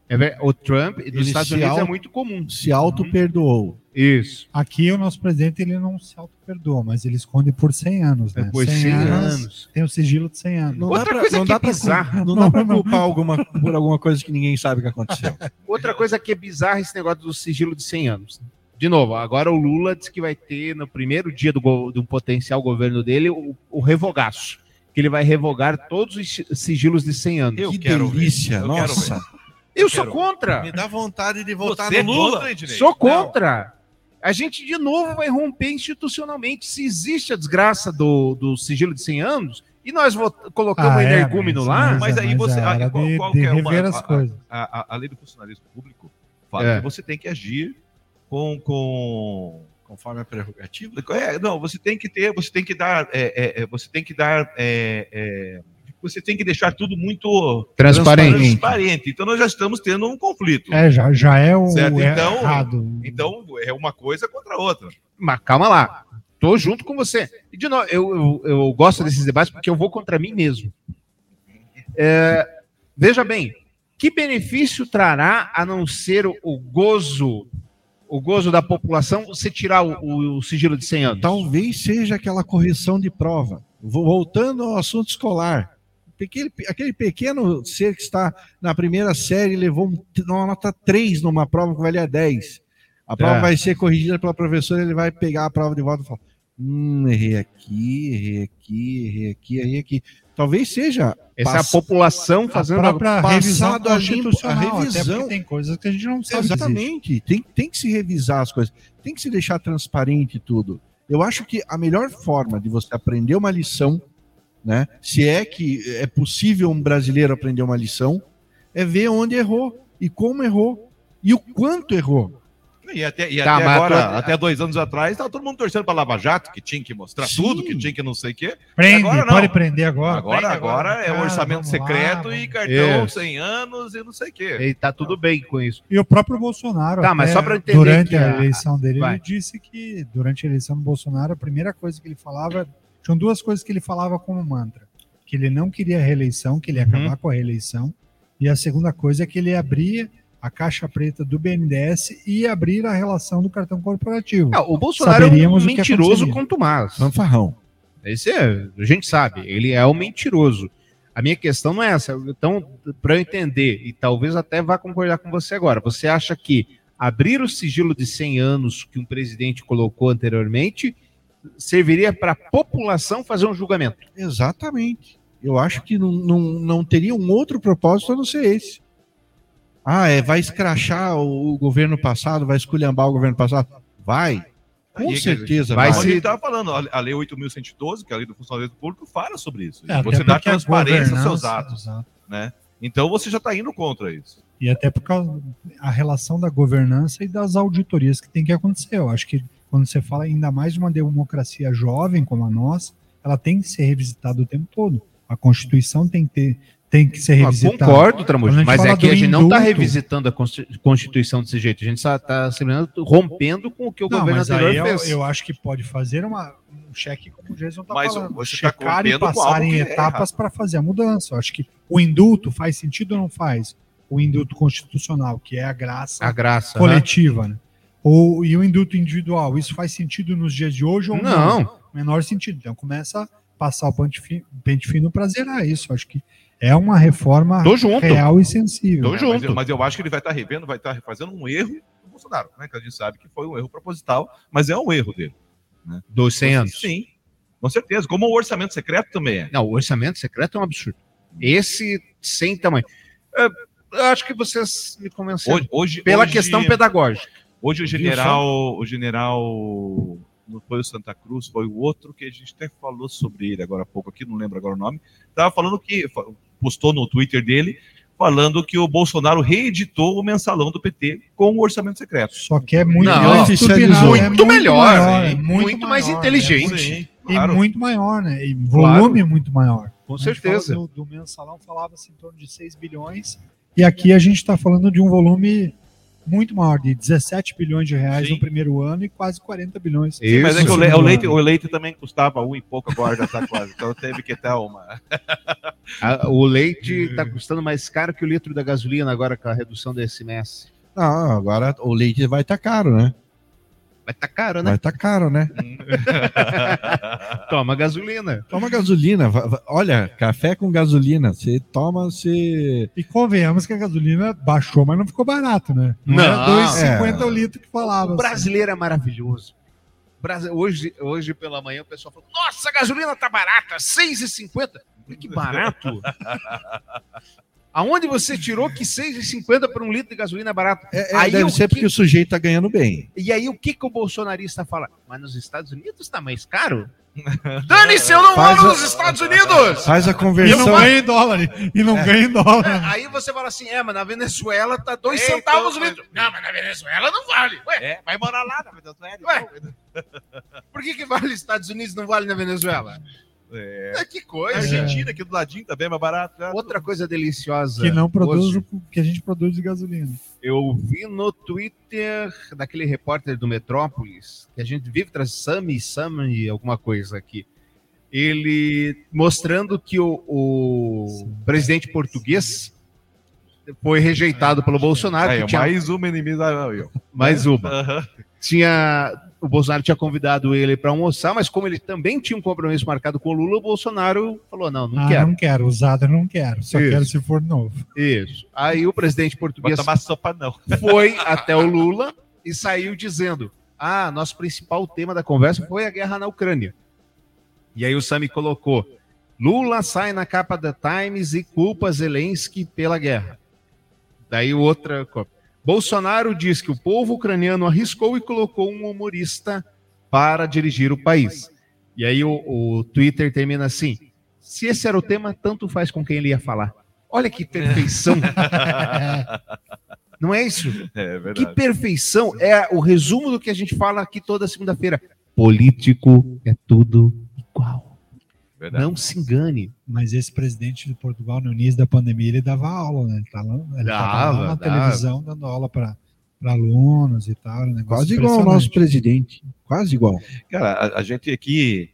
É o Trump dos Ele Estados Unidos é auto- muito comum. Se auto-perdoou. Isso. Aqui o nosso presidente ele não se auto-perdoa, mas ele esconde por 100 anos, né? É por 100 anos. Tem o sigilo de 100 anos. Não Outra dá pra, coisa não que dá é pra, bizarra. não dá pra culpar alguma, por alguma coisa que ninguém sabe que aconteceu. Outra coisa que é bizarra esse negócio do sigilo de 100 anos. De novo, agora o Lula diz que vai ter no primeiro dia do, do potencial governo dele o, o revogaço. Que ele vai revogar todos os si- sigilos de 100 anos. Eu que quero ver. delícia, Eu quero nossa. Eu quero sou contra. Me dá vontade de votar Você é no Lula. contra? Sou contra. A gente, de novo, vai romper institucionalmente. Se existe a desgraça do, do sigilo de 100 anos, e nós colocamos Ah, o é, energúmeno mas- lá, Mas aí Mas você. é ah, hora qual, de- qual de que é uma- a-. A, a- a lei do funcionalismo público fala É. que você tem que agir com. com Conforme a prerrogativa. é, não, você tem que ter, você tem que dar, é, é, é, você tem que dar, é, é, você tem que deixar tudo muito Transparente. transparente. Então nós já estamos tendo um conflito. É, já, já é o Certo, então- errado. Então é uma coisa contra a outra. Mas calma lá. Tô junto com você. E de novo, eu, eu, eu gosto desses debates porque eu vou contra mim mesmo. É, veja bem, que benefício trará a não ser o gozo, o gozo da população você tirar o, o sigilo de 100 anos? Talvez seja aquela correção de prova. Voltando ao assunto escolar. Aquele, aquele pequeno ser que está na primeira série levou um- uma nota 3 numa prova que valia 10. A prova É. vai ser corrigida pela professora, ele vai pegar a prova de volta e falar: Hum, errei aqui, errei aqui, errei aqui, errei aqui. Talvez seja. Essa é a população A fazendo própria revisão a limpo, a constitucional, até revisão. tem coisas que a gente não sabe. Exatamente. Tem, tem que se revisar as coisas. Tem que se deixar transparente tudo. Eu acho que a melhor forma de você aprender uma lição, né? Se é que é possível um brasileiro aprender uma lição, é ver onde errou e como errou. E o quanto errou? E até, e Tá, até agora, tô- até dois anos atrás, estava todo mundo torcendo para Lava Jato, que tinha que mostrar Sim. tudo, que tinha que não sei o quê. Prende, agora não. pode prender agora. Agora, Prende agora, é Cara, orçamento secreto lá, e cartão Isso. 100 anos e não sei o quê. E tá tudo bem com isso. E o próprio Bolsonaro, Tá, mas só eu entender durante que a a- eleição dele, Vai. ele disse que durante a eleição do Bolsonaro, a primeira coisa que ele falava, tinham duas coisas que ele falava como mantra, que ele não queria a reeleição, que ele ia Uhum. acabar com a reeleição, e a segunda coisa é que ele abria a caixa preta do BNDES e abrir a relação do cartão corporativo. Ah, o Bolsonaro é um mentiroso quanto mais. Fanfarrão. Esse é, a gente sabe, ele é um mentiroso. A minha questão não é essa. Então, para eu entender, e talvez até vá concordar com você agora, você acha que abrir o sigilo de 100 anos que um presidente colocou anteriormente serviria para a população fazer um julgamento? Exatamente. Eu acho que não, não, não teria um outro propósito a não ser esse. Ah, é, vai escrachar o, o governo passado, vai esculhambar o governo passado? Vai. Com E- certeza Vai vai. a gente estava falando, a a Lei 8.112, que é a Lei do Funcionamento Público, fala sobre isso. É, você dá transparência aos seus atos. exato. Né? Então você já está indo contra isso. E até por causa a relação da governança e das auditorias que tem que acontecer. Eu acho que quando você fala ainda mais de uma democracia jovem como a nossa, ela tem que ser revisitada o tempo todo. A Constituição tem que ter tem que ser Ah, revisitada. concordo, Tramujo, mas é que a gente não está revisitando a Consti- Constituição desse jeito, a gente está rompendo com o que o Não, governo mas aí anterior eu, fez. eu acho que pode fazer uma, um cheque, como o Jason está falando. você tá checar e passar em é etapas errado. para fazer a mudança. Eu acho que o indulto faz sentido ou não faz? O indulto constitucional, que é a graça, A graça, coletiva, né? Ou, e o indulto individual, isso faz sentido nos dias de hoje ou não? Não. Menor sentido. Então começa a passar o pente fino, pente fino para zerar isso. Acho que é uma reforma Tô junto. real e sensível. É, Mas, eu, mas eu acho que ele vai estar revendo, vai estar fazendo um erro do Bolsonaro, né? Que a gente sabe que foi um erro proposital, mas é um erro dele. Né? Dos 100 anos. Sim, com certeza. Como o orçamento secreto também é. Não, o orçamento secreto é um absurdo. Esse sem tamanho. É, Eu acho que vocês me convenceram. Hoje- hoje- pela hoje- questão pedagógica. Hoje o Viu general, o general, não foi o Santa Cruz, foi o outro que a gente até falou sobre ele agora há pouco aqui, não lembro agora o nome. Tava falando que postou no Twitter dele falando que o Bolsonaro reeditou o mensalão do PT com o orçamento secreto. Só que é muito Não, é turbinado, muito é muito melhor, maior, hein? é Muito mais maior, inteligente. né? Sim, E claro. muito maior, né? E volume muito maior. Com certeza. Do, do mensalão falava-se em torno de 6 bilhões. E aqui a gente está falando de um volume muito maior, de 17 bilhões de reais no primeiro ano e quase 40 bilhões. Sim, mas é que o, le- o leite, o leite também custava um e pouco, agora já tá quase. Então teve que ter uma. A- o leite está custando mais caro que o litro da gasolina agora com a redução do SMS. Não, agora o leite vai estar caro, né? Vai estar caro, né? Vai estar caro, né? Toma gasolina. Toma gasolina. Olha, café com gasolina. Você toma, você. E convenhamos que a gasolina baixou, mas não ficou barato, né? Não, Não. era 2,50 É. o litro que falava. O brasileiro é maravilhoso. Hoje, hoje pela manhã o pessoal falou: Nossa, a gasolina tá barata, 6,50. Falei, Que barato. Aonde você tirou que 6,50 por um litro de gasolina é barato? É, deve o ser que- porque o sujeito tá ganhando bem. E aí o que, que o bolsonarista fala? Mas nos Estados Unidos tá mais caro? Dane-se, eu não Faz moro a- nos Estados Unidos! Faz a E conversão. não ganha em dólar. E não É. ganha em dólar. Aí você fala assim: é, mas na Venezuela tá dois É, centavos o então, litro. Não, mas na Venezuela não vale. Ué, É, vai morar lá na Venezuela. Ué. por que, que vale nos Estados Unidos e não vale na Venezuela? É. É, que coisa. Argentina, aqui do ladinho, também é mais barato. né? Outra coisa deliciosa. Que não produz hoje, o que a gente produz de gasolina. Eu vi no Twitter daquele repórter do Metrópolis, que a gente vive traz Sami, Sami, alguma coisa aqui. Ele mostrando que o, o presidente português foi rejeitado pelo Bolsonaro. Que tinha- mais uma inimizade. eu. mais uma. Aham. Tinha o Bolsonaro tinha convidado ele para almoçar, mas como ele também tinha um compromisso marcado com o Lula, o Bolsonaro falou: não, não ah, quero. não quero. Usado não quero. Só Isso. quero se for novo. Isso. Aí o presidente português tomar sopa, não. foi até o Lula e saiu dizendo: Ah, nosso principal tema da conversa foi a guerra na Ucrânia. E aí o Sami colocou: Lula sai na capa da Times e culpa Zelensky pela guerra. Daí outra. Bolsonaro diz que o povo ucraniano arriscou e colocou um humorista para dirigir o país. E aí o, o Twitter termina assim: se esse era o tema, tanto faz com quem ele ia falar. Olha que perfeição. Não é isso? É Que verdade. perfeição é o resumo do que a gente fala aqui toda segunda-feira. Político é tudo igual. Verdade. Não se engane. Mas esse presidente de Portugal, no início da pandemia, ele dava aula, né? Ele tava, ele tava Dava, lá na dava. televisão dando aula para alunos e tal. um Quase igual ao nosso presidente. Quase igual. Cara, a, a gente aqui,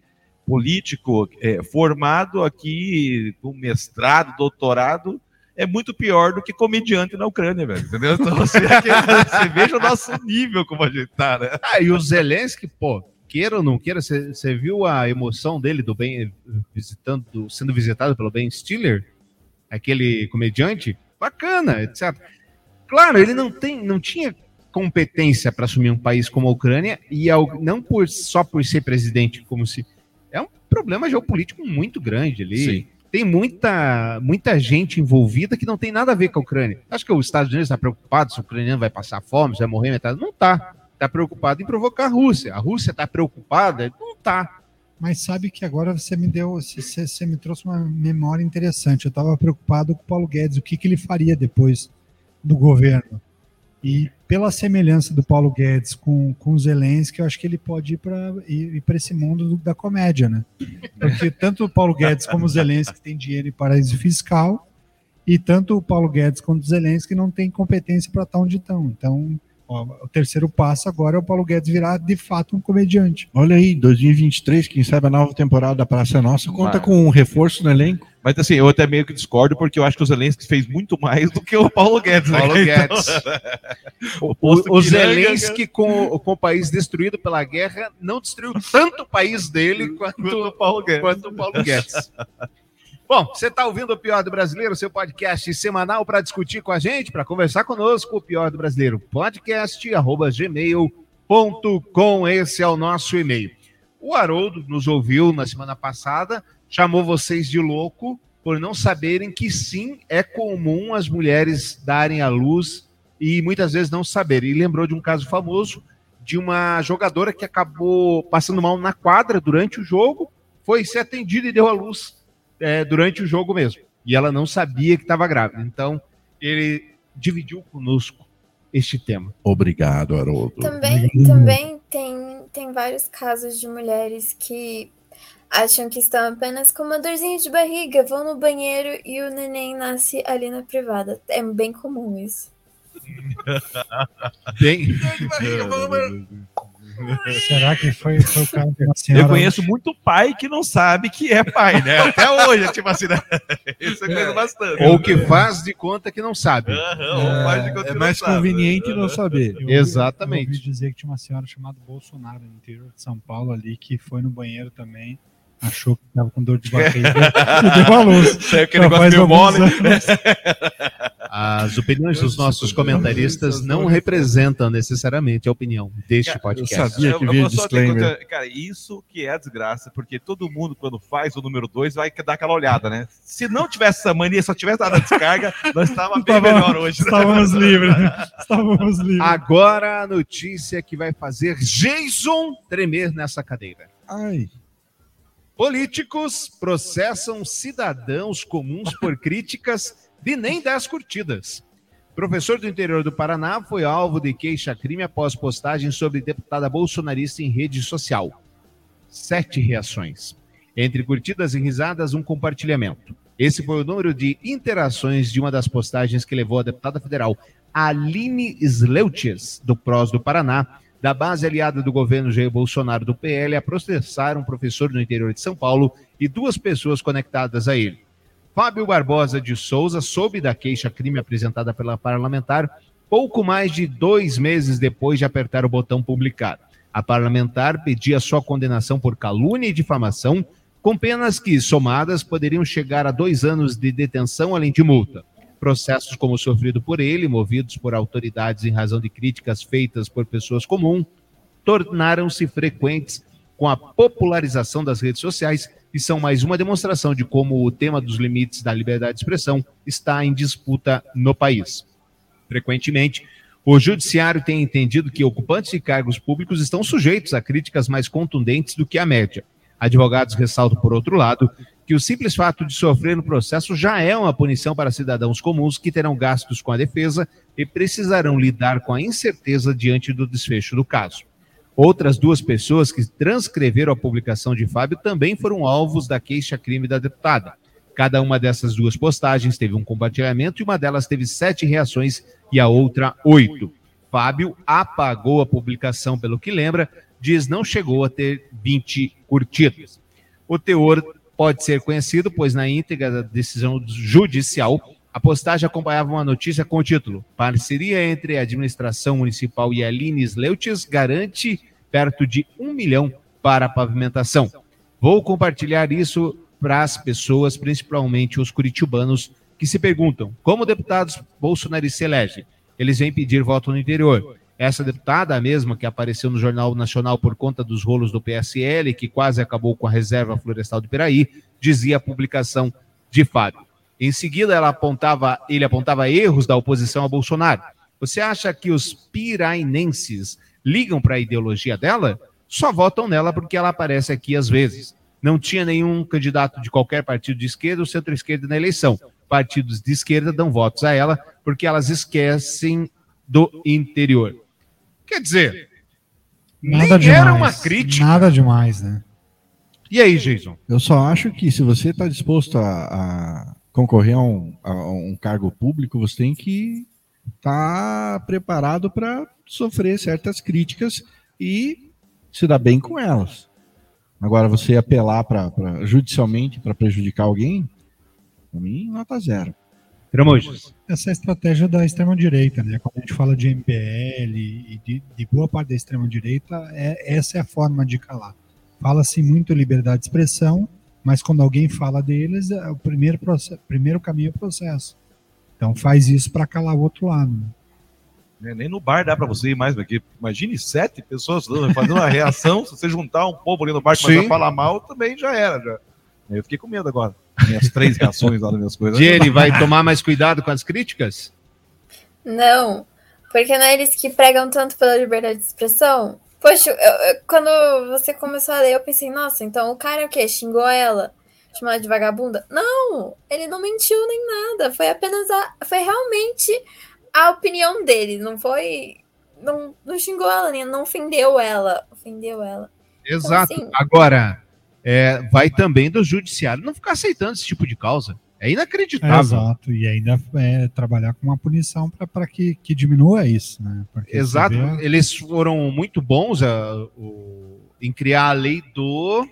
político, é, formado aqui com mestrado, doutorado, é muito pior do que comediante na Ucrânia, velho. Entendeu? Então você, você veja o nosso nível como a gente tá, né? Ah, e o Zelensky, pô, queira ou não queira, você viu a emoção dele do bem visitando, sendo visitado pelo Ben Stiller, aquele comediante? Bacana, etc. Claro, ele não tem, não tinha competência para assumir um país como a Ucrânia e ao- não por só por ser presidente, como se é um problema geopolítico muito grande ali. Sim. Tem muita, muita gente envolvida que não tem nada a ver com a Ucrânia. Acho que os Estados Unidos está preocupado se o ucraniano vai passar fome, se vai morrer metade. Não está. Está preocupado em provocar a Rússia. A Rússia está preocupada? Não está. Mas sabe que agora você me deu, você, você- me trouxe uma memória interessante. Eu estava preocupado com o Paulo Guedes, o que, que ele faria depois do governo. E pela semelhança do Paulo Guedes com, com o Zelensky, eu acho que ele pode ir para ir, para esse mundo do- da comédia, né? Porque tanto o Paulo Guedes como o Zelensky têm dinheiro em paraíso fiscal, e tanto o Paulo Guedes quanto o Zelensky não têm competência para estar onde estão. Então, ó, o terceiro passo agora é o Paulo Guedes virar de fato um comediante. Olha aí, 2023, quem sabe a nova temporada da Praça é Nossa conta Vai. com um reforço no elenco. Mas assim, eu até meio que discordo, porque eu acho que o Zelensky fez muito mais do que o Paulo Guedes. né? Paulo Então, Guedes. o O, o Zelensky, com, com o país destruído pela guerra, não destruiu tanto o país dele quanto, o Paulo Guedes. quanto o Paulo Guedes. Bom, você está ouvindo o Pior do Brasileiro, seu podcast semanal para discutir com a gente, para conversar conosco, o Pior do Brasileiro podcast, arroba gmail.com, esse é o nosso e-mail. O Haroldo nos ouviu na semana passada, chamou vocês de louco por não saberem que sim, é comum as mulheres darem à luz e muitas vezes não saberem. E lembrou de um caso famoso de uma jogadora que acabou passando mal na quadra durante o jogo, foi ser atendida e deu à luz é, durante o jogo mesmo. E ela não sabia que estava grávida. Então, ele dividiu conosco este tema. Obrigado, Haroldo. Também, também tem, tem vários casos de mulheres que acham que estão apenas com uma dorzinha de barriga, vão no banheiro e o neném nasce ali na privada. É bem comum isso. Bem. Será que foi, foi o caso de uma senhora? Eu conheço muito pai que não sabe que é pai, né? Até hoje, tipo assim, né? Isso eu conheço bastante. Ou que faz de conta que não sabe. Faz de conta É não mais sabe. conveniente não saber. Eu Exatamente. Eu ouvi dizer que tinha uma senhora chamada Bolsonaro no interior de São Paulo ali que foi no banheiro também, achou que estava com dor de barriga e deu a luz. Saiu aquele negócio meio alguns mole. As opiniões dos nossos comentaristas não representam necessariamente a opinião deste podcast. sabia. que Eu- vou só ter disclaimer. conta- Cara, isso que é a desgraça, porque todo mundo, quando faz o número 2, vai dar aquela olhada, né? Se não tivesse essa mania, só tivesse dado a descarga, nós estávamos bem melhor hoje. né? Estávamos livres. né? Estávamos livres. Agora a notícia que vai fazer Jason tremer nessa cadeira. Ai. Políticos processam cidadãos comuns por críticas de nem 10 curtidas. Professor do interior do Paraná foi alvo de queixa-crime após postagem sobre deputada bolsonarista em rede social. Sete reações. Entre curtidas e risadas, um compartilhamento. Esse foi o número de interações de uma das postagens que levou a deputada federal Aline Sleutias, do PROS do Paraná, da base aliada do governo Jair Bolsonaro do PL, a processar um professor no interior de São Paulo e duas pessoas conectadas a ele. Fábio Barbosa de Souza soube da queixa-crime apresentada pela parlamentar pouco mais de dois meses depois de apertar o botão publicar. A parlamentar pedia sua condenação por calúnia e difamação, com penas que, somadas, poderiam chegar a dois anos de detenção, além de multa. Processos como o sofrido por ele, movidos por autoridades em razão de críticas feitas por pessoas comuns, tornaram-se frequentes com a popularização das redes sociais e são mais uma demonstração de como o tema dos limites da liberdade de expressão está em disputa no país. Frequentemente, o judiciário tem entendido que ocupantes de cargos públicos estão sujeitos a críticas mais contundentes do que a média. Advogados ressaltam, por outro lado, que o simples fato de sofrer no processo já é uma punição para cidadãos comuns que terão gastos com a defesa e precisarão lidar com a incerteza diante do desfecho do caso. Outras duas pessoas que transcreveram a publicação de Fábio também foram alvos da queixa-crime da deputada. Cada uma dessas duas postagens teve um compartilhamento e uma delas teve sete reações e a outra oito. Fábio apagou a publicação, pelo que lembra, diz não chegou a ter 20 curtidas. O teor pode ser conhecido, pois na íntegra da decisão judicial, a postagem acompanhava uma notícia com o título: Parceria entre a administração municipal e a Lines Leutes garante perto de um milhão para a pavimentação. Vou compartilhar isso para as pessoas, principalmente os curitibanos, que se perguntam como deputados bolsonaristas se elegem. Eles vêm pedir voto no interior. Essa deputada, a mesma que apareceu no Jornal Nacional por conta dos rolos do PSL, que quase acabou com a reserva florestal do Piraí, dizia a publicação de Fábio. Em seguida, ela apontava, ele apontava erros da oposição a Bolsonaro. Você acha que os pirainenses ligam para a ideologia dela? Só votam nela porque ela aparece aqui às vezes. Não tinha nenhum candidato de qualquer partido de esquerda ou centro-esquerda na eleição. Partidos de esquerda dão votos a ela porque elas esquecem do interior. Quer dizer, Nada nem era demais. uma crítica. Nada demais, né? E aí, Jason? Eu só acho que se você está disposto a, a concorrer a um, a um cargo público, você tem que estar preparado para sofrer certas críticas e se dar bem com elas. Agora, você apelar pra, pra- judicialmente para prejudicar alguém, para mim, nota zero. Tramontes. Essa é a estratégia da extrema-direita, né? Quando a gente fala de MBL e de, de boa parte da extrema-direita, é, essa é a forma de calar. Fala-se muito liberdade de expressão, mas quando alguém fala deles, é o primeiro, proce- primeiro caminho é o processo. Então faz isso para calar o outro lado. né? Né, Nem no bar dá pra você ir mais, porque imagine sete pessoas fazendo uma reação, se você juntar um povo ali no bar que vai falar mal, também já era. Já. Eu fiquei com medo agora. Minhas três reações lá das minhas coisas. Jenny, vai tomar mais cuidado com as críticas? Não, porque não é eles que pregam tanto pela liberdade de expressão. Poxa, eu- eu- quando você começou a ler, eu pensei, nossa, então o cara o quê? Xingou ela? Chamou ela de vagabunda? Não, ele não mentiu nem nada. Foi apenas a. Foi realmente a opinião dele. Não foi. Não, não xingou ela, nem não ofendeu ela. Ofendeu ela. Exato. assim- Agora, é, vai também do judiciário não ficar aceitando esse tipo de causa. É inacreditável. Exato, e ainda é, trabalhar com uma punição para que, que diminua isso, né? Porque Exato. vê- Eles foram muito bons ah, o- em criar a lei do.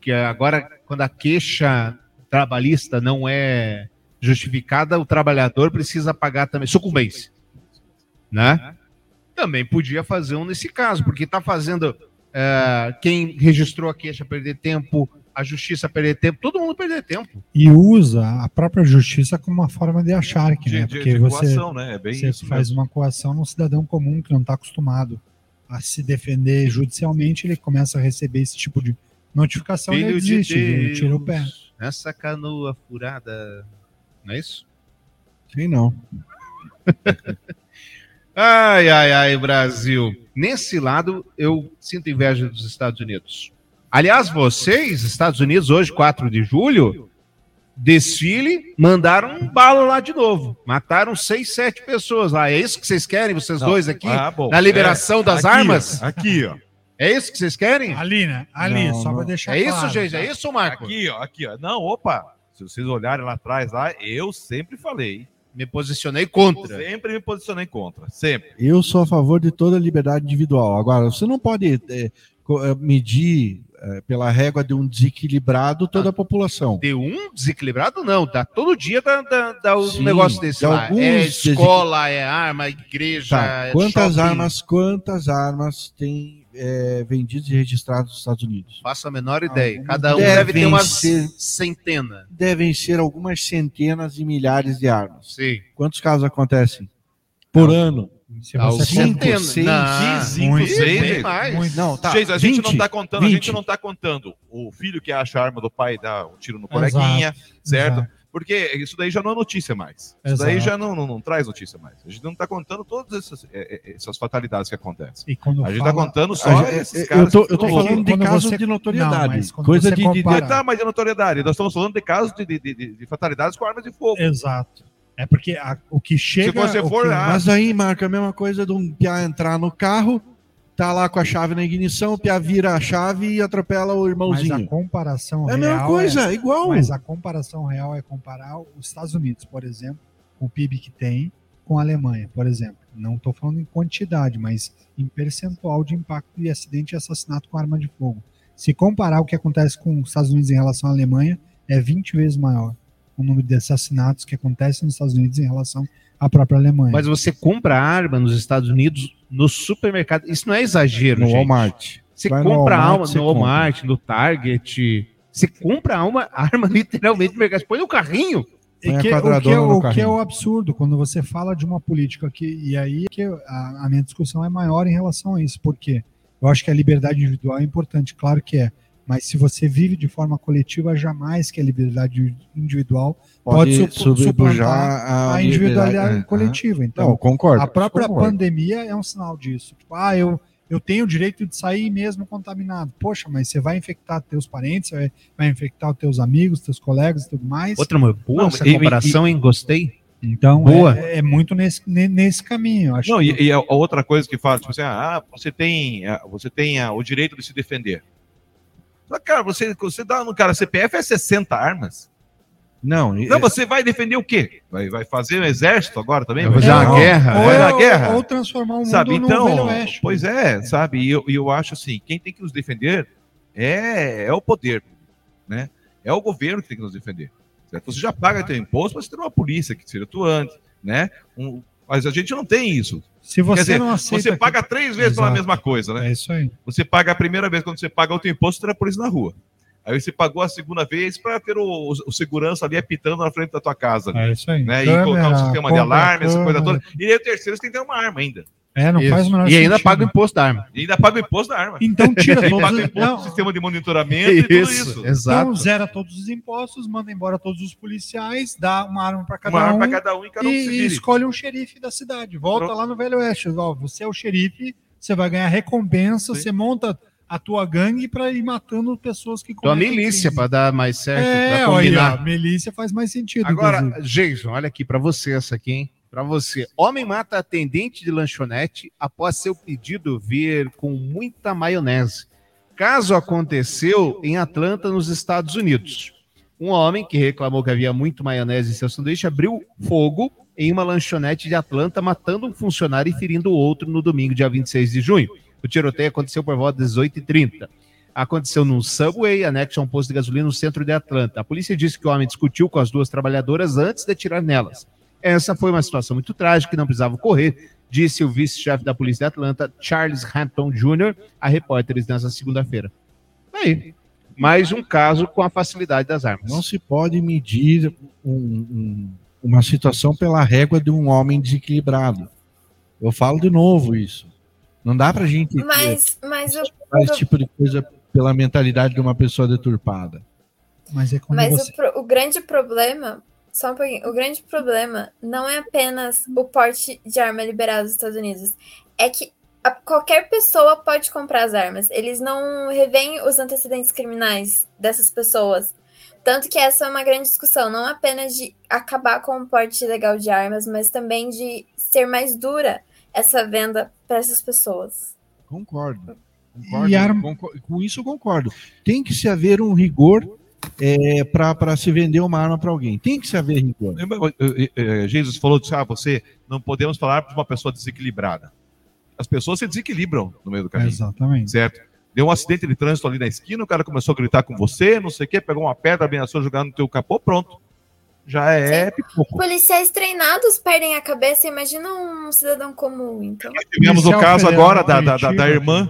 Que agora, quando a queixa trabalhista não é justificada, o trabalhador precisa pagar também sucumbência. Né? Também podia fazer um nesse caso, porque está fazendo ah, quem registrou a queixa perder tempo, a justiça perder tempo, todo mundo perder tempo. E usa a própria justiça como uma forma de acharque, De- né? de- Porque de você, coação, né? É bem você isso faz mesmo. uma coação num cidadão comum que não está acostumado a se defender judicialmente, ele começa a receber esse tipo de notificação e ele Filho de desiste, ele Deus, tira o pé. nessa canoa furada. Não é isso? Sei não. Ai, ai, ai, Brasil. Nesse lado, eu sinto inveja dos Estados Unidos. Aliás, vocês, Estados Unidos, hoje, 4 de julho, desfile, mandaram um balo lá de novo. Mataram seis, sete pessoas lá. É isso que vocês querem, vocês Não. dois aqui? Ah, bom. na liberação É. das Aqui, ó. armas? Aqui, ó. É isso que vocês querem? Ali, né? Ali, Não, só não. para deixar É isso, claro. gente? É isso, Marco? Aqui, ó, aqui, ó. Não, opa. Se vocês olharem lá atrás, lá, eu sempre falei. Me posicionei contra. Sempre me posicionei contra. Sempre. Eu sou a favor de toda a liberdade individual. Agora, você não pode é, medir é, pela régua de um desequilibrado toda a população. De um desequilibrado, não. Dá, todo dia dá, dá, dá um Sim, negócio desse de lá. É desequil- escola, é arma, igreja, Tá, é Quantas shopping. armas, quantas armas tem é, vendidas e registradas nos Estados Unidos? Faço a menor ideia. Cada um deve ter umas ser- centena. Devem ser algumas centenas de milhares de armas. Sim. Quantos casos acontecem por ano? Se você seis, Não, cinco, muito, seis, bem mais. Muito. Não, tá. Gente, a gente não 20, tá contando, a 20. gente não tá contando o filho que acha a arma do pai e dá um tiro no coleguinha, certo? Exato. Porque isso daí já não é notícia mais. Isso Exato. daí já não, não, não traz notícia mais. A gente não está contando todas essas, é, é, essas fatalidades que acontecem. E quando a gente está contando só A gente- esses eu caras. tô- que eu tô estão falando de casos de notoriedade. Não, Coisa você de, de, de- compara- Tá, mas de notoriedade. Nós estamos falando de casos de, de, de, de- de fatalidades com armas de fogo. Exato. É porque a- o que chega. você o for que- lá- Mas aí, Marco, é a mesma coisa de um piá entrar no carro, tá lá com a chave na ignição, o piá vira a chave e atropela o Mas irmãozinho. a comparação É a mesma real coisa, igual. Mas a comparação real é comparar os Estados Unidos, por exemplo, com o PIB que tem, com a Alemanha, por exemplo. Não estou falando em quantidade, mas em percentual de impacto de acidente e assassinato com arma de fogo. Se comparar o que acontece com os Estados Unidos em relação à Alemanha, é 20 vezes maior o número de assassinatos que acontecem nos Estados Unidos em relação à própria Alemanha. Mas você compra arma nos Estados Unidos no supermercado. Isso não é exagero, No gente. Walmart. Você Vai compra Walmart, arma você no Walmart, no Target. Você compra uma arma literalmente no mercado. Você põe no carrinho. E que, o, que é, o que é o absurdo quando você fala de uma política que e aí que a, a minha discussão é maior em relação a isso, porque eu acho que a liberdade individual é importante, claro que é, mas se você vive de forma coletiva, jamais que a liberdade individual pode, Pode su- suplantar a a, individualidade liberdade, é, coletiva. Então, Não, concordo, a própria concordo. pandemia é um sinal disso. Tipo, ah, eu eu tenho o direito de sair mesmo contaminado. Poxa, mas você vai infectar teus parentes, vai, vai infectar os teus amigos, teus colegas e tudo mais. Outra boa Não, essa e- comparação, hein? Gostei. Então, Boa. É, é muito nesse, ne- nesse caminho. Acho Não, que- e, e a outra coisa que fala, tipo assim, ah, você tem, ah, você tem ah, o direito de se defender. Mas, cara, você, você dá no cara CPF é 60 armas. Não, Não, você vai defender o quê? Vai, vai fazer um exército agora também? Vai fazer uma Não. guerra? Vai ou, na guerra? ou transformar o mundo sabe, no então, Velho Oeste. pois é, sabe, e eu, eu acho assim, quem tem que nos defender é, é o poder, né? É o governo que tem que nos defender. certo? Você já paga teu imposto, mas você tem uma polícia que seja atuante, né? Um- mas a gente não tem isso. Se você dizer, não aceita você que- paga três vezes pela mesma coisa, né? É isso aí. Você paga a primeira vez quando você paga o teu imposto, você tem a polícia na rua. Aí você pagou a segunda vez para ter o, o segurança ali apitando na frente da tua casa. É isso aí. Né? e Câmera, colocar um sistema de alarme, essa coisa toda. E aí o terceiro você tem que ter uma arma ainda. É, não Isso. faz o menor E ainda sentido. paga o imposto da arma. E ainda paga o imposto da arma. Então tira E todos paga o os- imposto do sistema de monitoramento e tudo isso. exato. Então zera todos os impostos, manda embora todos os policiais, dá uma arma para cada Uma arma um. para cada um e cada um e, e escolhe um xerife da cidade. Volta Pronto. lá no Velho Oeste. Ó, você é o xerife, você vai ganhar recompensa, Sim. você monta a tua gangue para ir matando pessoas que Então a milícia, para dar mais certo, É, para olha, combinar. a milícia faz mais sentido. Agora, inclusive. Jason, olha aqui para você essa aqui, hein? Para você. Homem mata atendente de lanchonete após seu pedido vir com muita maionese. Caso aconteceu em Atlanta, nos Estados Unidos. Um homem que reclamou que havia muito maionese em seu sanduíche abriu fogo em uma lanchonete de Atlanta, matando um funcionário e ferindo outro no domingo, dia 26 de junho. O tiroteio aconteceu por volta das 18h30. Aconteceu num Subway, anexo a um posto de gasolina no centro de Atlanta. A polícia disse que o homem discutiu com as duas trabalhadoras antes de atirar nelas. Essa foi uma situação muito trágica que não precisava ocorrer, disse o vice-chefe da polícia de Atlanta, Charles Hampton Jr., a repórteres nessa segunda-feira. Aí, mais um caso com a facilidade das armas. Não se pode medir um- um- uma situação pela régua de um homem desequilibrado. Eu falo de novo isso. Não dá pra gente Mas, mas, o, fazer esse tipo de coisa pela mentalidade de uma pessoa deturpada. Mas é mas você... o, pro- o grande problema, só um pouquinho, o grande problema não é apenas o porte de arma liberado nos Estados Unidos, é que a- qualquer pessoa pode comprar as armas. Eles não revêem os antecedentes criminais dessas pessoas. Tanto que essa é uma grande discussão, não apenas de acabar com o porte ilegal de armas, mas também de ser mais dura essa venda para essas pessoas. Concordo. Concordo, E arma- com isso eu concordo. Tem que se haver um rigor é, para se vender uma arma para alguém. Tem que se haver rigor. Jesus falou disso, ah, você não podemos falar para uma pessoa desequilibrada. As pessoas se desequilibram no meio do caminho. Exatamente. Certo? Deu um acidente de trânsito ali na esquina, o cara começou a gritar com você, não sei o quê, pegou uma pedra, ameaçou jogar no teu capô, pronto. Já é pipoco. Policiais treinados perdem a cabeça, imagina um cidadão comum, então. Tivemos o caso agora da, da, da- da irmã,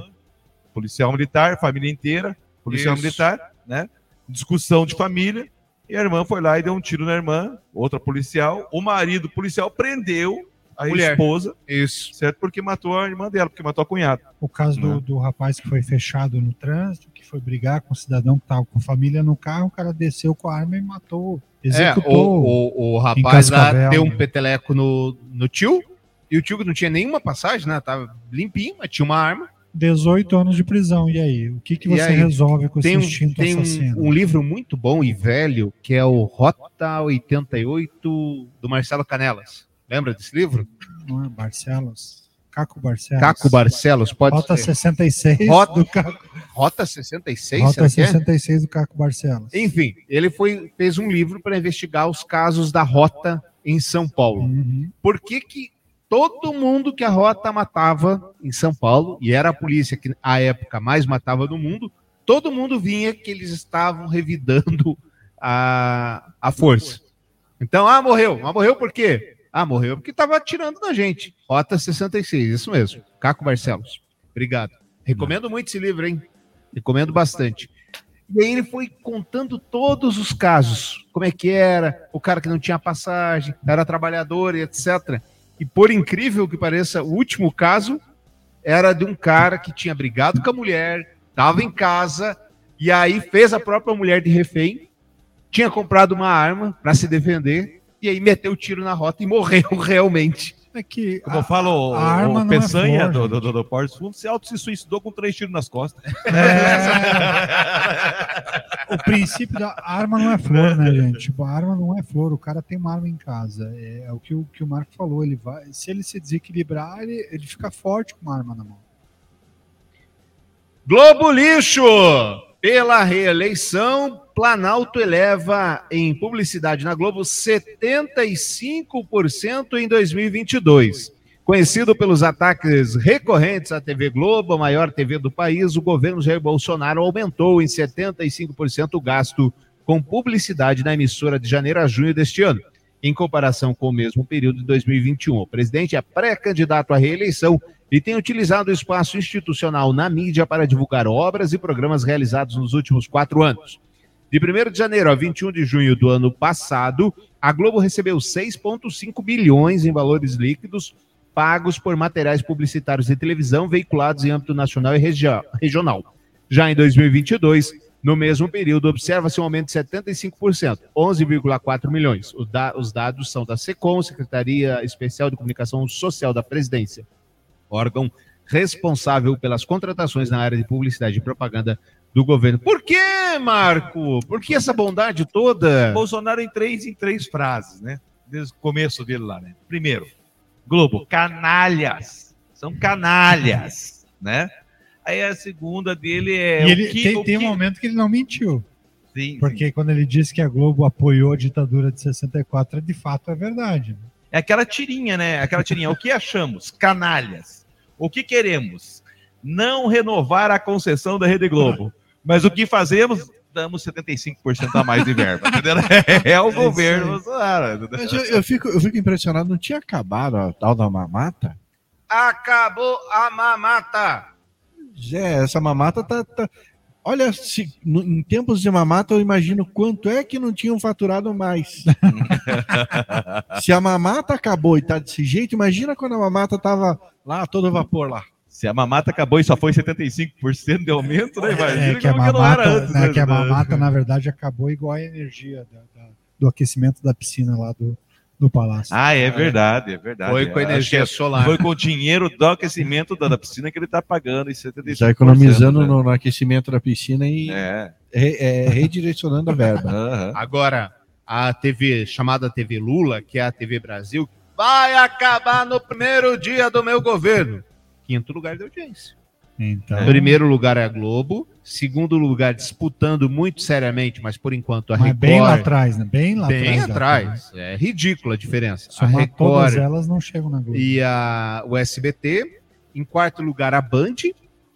policial militar, família inteira, policial Isso. militar, né? Discussão de família, e a irmã foi lá e deu um tiro na irmã, outra policial, o marido policial prendeu a Mulher. esposa, Isso. certo? Porque matou a irmã dela, porque matou a cunhada. O caso do, Né? do rapaz que foi fechado no trânsito, que foi brigar com o cidadão que estava com a família no carro, o cara desceu com a arma e matou. É, Executou o, o, o em rapaz lá deu um né? peteleco no, no tio, e o tio que não tinha nenhuma passagem, né? Tava limpinho, mas tinha uma arma. 18 anos de prisão. E aí? O que, que você aí, resolve com esse tem instinto tem um- assassino? um livro muito bom e velho, que é o Rota 88, do Marcelo Canelas. Lembra desse livro? Não é Barcelos? Caco Barcelos. Caco Barcelos, pode Rota ser. 66 Rota, do Caco. Rota 66, Rota será que é? 66 do Caco Barcelos. Enfim, ele foi, fez um livro para investigar os casos da rota em São Paulo. Uhum. Por que, que todo mundo que a rota matava em São Paulo, e era a polícia que à época mais matava no mundo, todo mundo vinha que eles estavam revidando a, a força. Então, ah, morreu. Mas morreu por quê? Ah, morreu porque estava atirando na gente. Rota 66, isso mesmo. Caco Barcelos. Obrigado. Recomendo muito esse livro, hein? Recomendo bastante. E aí ele foi contando todos os casos, como é que era, o cara que não tinha passagem, era trabalhador e etc. E por incrível que pareça, o último caso era de um cara que tinha brigado com a mulher, estava em casa, e aí fez a própria mulher de refém, tinha comprado uma arma para se defender, e aí meteu o tiro na rota e morreu realmente. É que Como eu falo, a arma o não é Peçanha flor, do, do, do, do se auto se suicidou com três tiros nas costas. o princípio da arma não é flor, né, gente? Tipo, a arma não é flor, o cara tem uma arma em casa. É, é o que o, que o Marco falou. Ele vai, se ele se desequilibrar, ele, ele fica forte com uma arma na mão. Globo Lixo! Pela reeleição, Planalto eleva em publicidade na Globo 75% em 2022. Conhecido pelos ataques recorrentes à TV Globo, a maior TV do país, o governo Jair Bolsonaro aumentou em 75% o gasto com publicidade na emissora de janeiro a junho deste ano, em comparação com o mesmo período de 2021. O presidente é pré-candidato à reeleição e tem utilizado o espaço institucional na mídia para divulgar obras e programas realizados nos últimos quatro anos. De 1 de janeiro a 21 de junho do ano passado, a Globo recebeu 6,5 bilhões em valores líquidos pagos por materiais publicitários de televisão veiculados em âmbito nacional e regi regional. Já em 2022, no mesmo período, observa-se um aumento de 75%, 11,4 milhões. Os dados são da SECOM, Secretaria Especial de Comunicação Social da Presidência, órgão responsável pelas contratações na área de publicidade e propaganda do governo. Por que, Marco? Por que essa bondade toda? Bolsonaro em três, em três frases, né? Desde o começo dele lá, né? Primeiro, Globo, canalhas. São canalhas, né? Aí a segunda dele é. e o ele que- tem, o tem que- um momento que ele não mentiu. Sim, Porque quando ele disse que a Globo apoiou a ditadura de 64, de fato é verdade. né? É aquela tirinha, né? Aquela tirinha. O que achamos? Canalhas. O que queremos? Não renovar a concessão da Rede Globo. Mas o que fazemos? Damos 75% a mais de verba. entendeu? É o isso governo. Bolsonaro. Mas eu, eu fico, eu fico impressionado, não tinha acabado a tal da mamata? Acabou a mamata. É, essa mamata tá. tá- Olha, se, no- em tempos de mamata, eu imagino quanto é que não tinham faturado mais. se a mamata acabou e tá desse jeito, imagina quando a mamata tava lá todo vapor lá. Se a mamata acabou e só foi 75% de aumento, né? Imagina É que a que mamata, era antes, né, né? que a mamata, na verdade, acabou igual a energia da- da- do aquecimento da piscina lá do, do palácio. Ah, é verdade, é verdade. Foi com Acho energia é- solar. Foi com o dinheiro do aquecimento da, da piscina que ele tá pagando em 75%. Já economizando né? no, no aquecimento da piscina e É. re- é, redirecionando a verba. Agora, a TV chamada TV Lula, que é a TV Brasil, vai acabar no primeiro dia do meu governo. Quinto lugar de audiência. Então, Primeiro lugar é a Globo. Segundo lugar, disputando muito seriamente, mas por enquanto a mas Record. bem lá atrás, né? Bem lá bem atrás. atrás. É ridícula a diferença. A Somar todas Record elas não chegam na Globo. e a, o SBT. Em quarto lugar, a Band.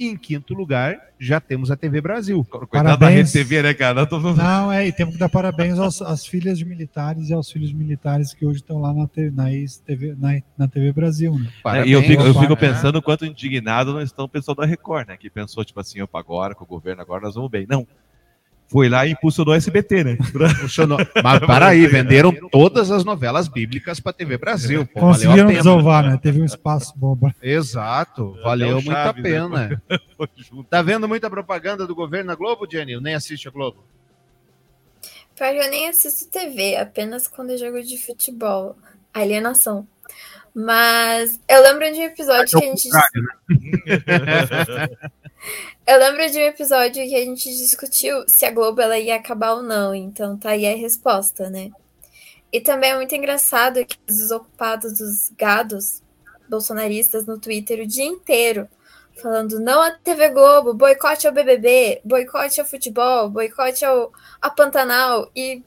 E em quinto lugar, já temos a TV Brasil. Coitado da Rede TV, né, cara? Tô- Não, é, e temos que dar parabéns aos, às filhas de militares e aos filhos militares que hoje estão lá na, te- na, ex-TV na, na TV Brasil, né? É, e eu fico, eu fico pensando o quanto indignado não estão o pessoal da Record, né? Que pensou, tipo assim, opa, agora com o governo, agora nós vamos bem. Não. Foi lá e impulsionou o SBT, né? Mas para aí, venderam todas as novelas bíblicas para TV Brasil. Pô, a Conseguiram pena. desovar, né? Teve um espaço bom. Exato, valeu muito a né? pena. Tá vendo muita propaganda do governo na Globo, Jenny? Nem assiste a Globo. Pior eu nem assisto TV, apenas quando eu jogo de futebol. Alienação. Mas eu lembro de um episódio que a gente. Eu lembro de um episódio que a gente discutiu se a Globo ela ia acabar ou não, então tá aí a resposta, né? E também é muito engraçado que os desocupados dos gados bolsonaristas no Twitter o dia inteiro falando não a TV Globo, boicote ao BBB, boicote ao futebol, boicote ao a Pantanal e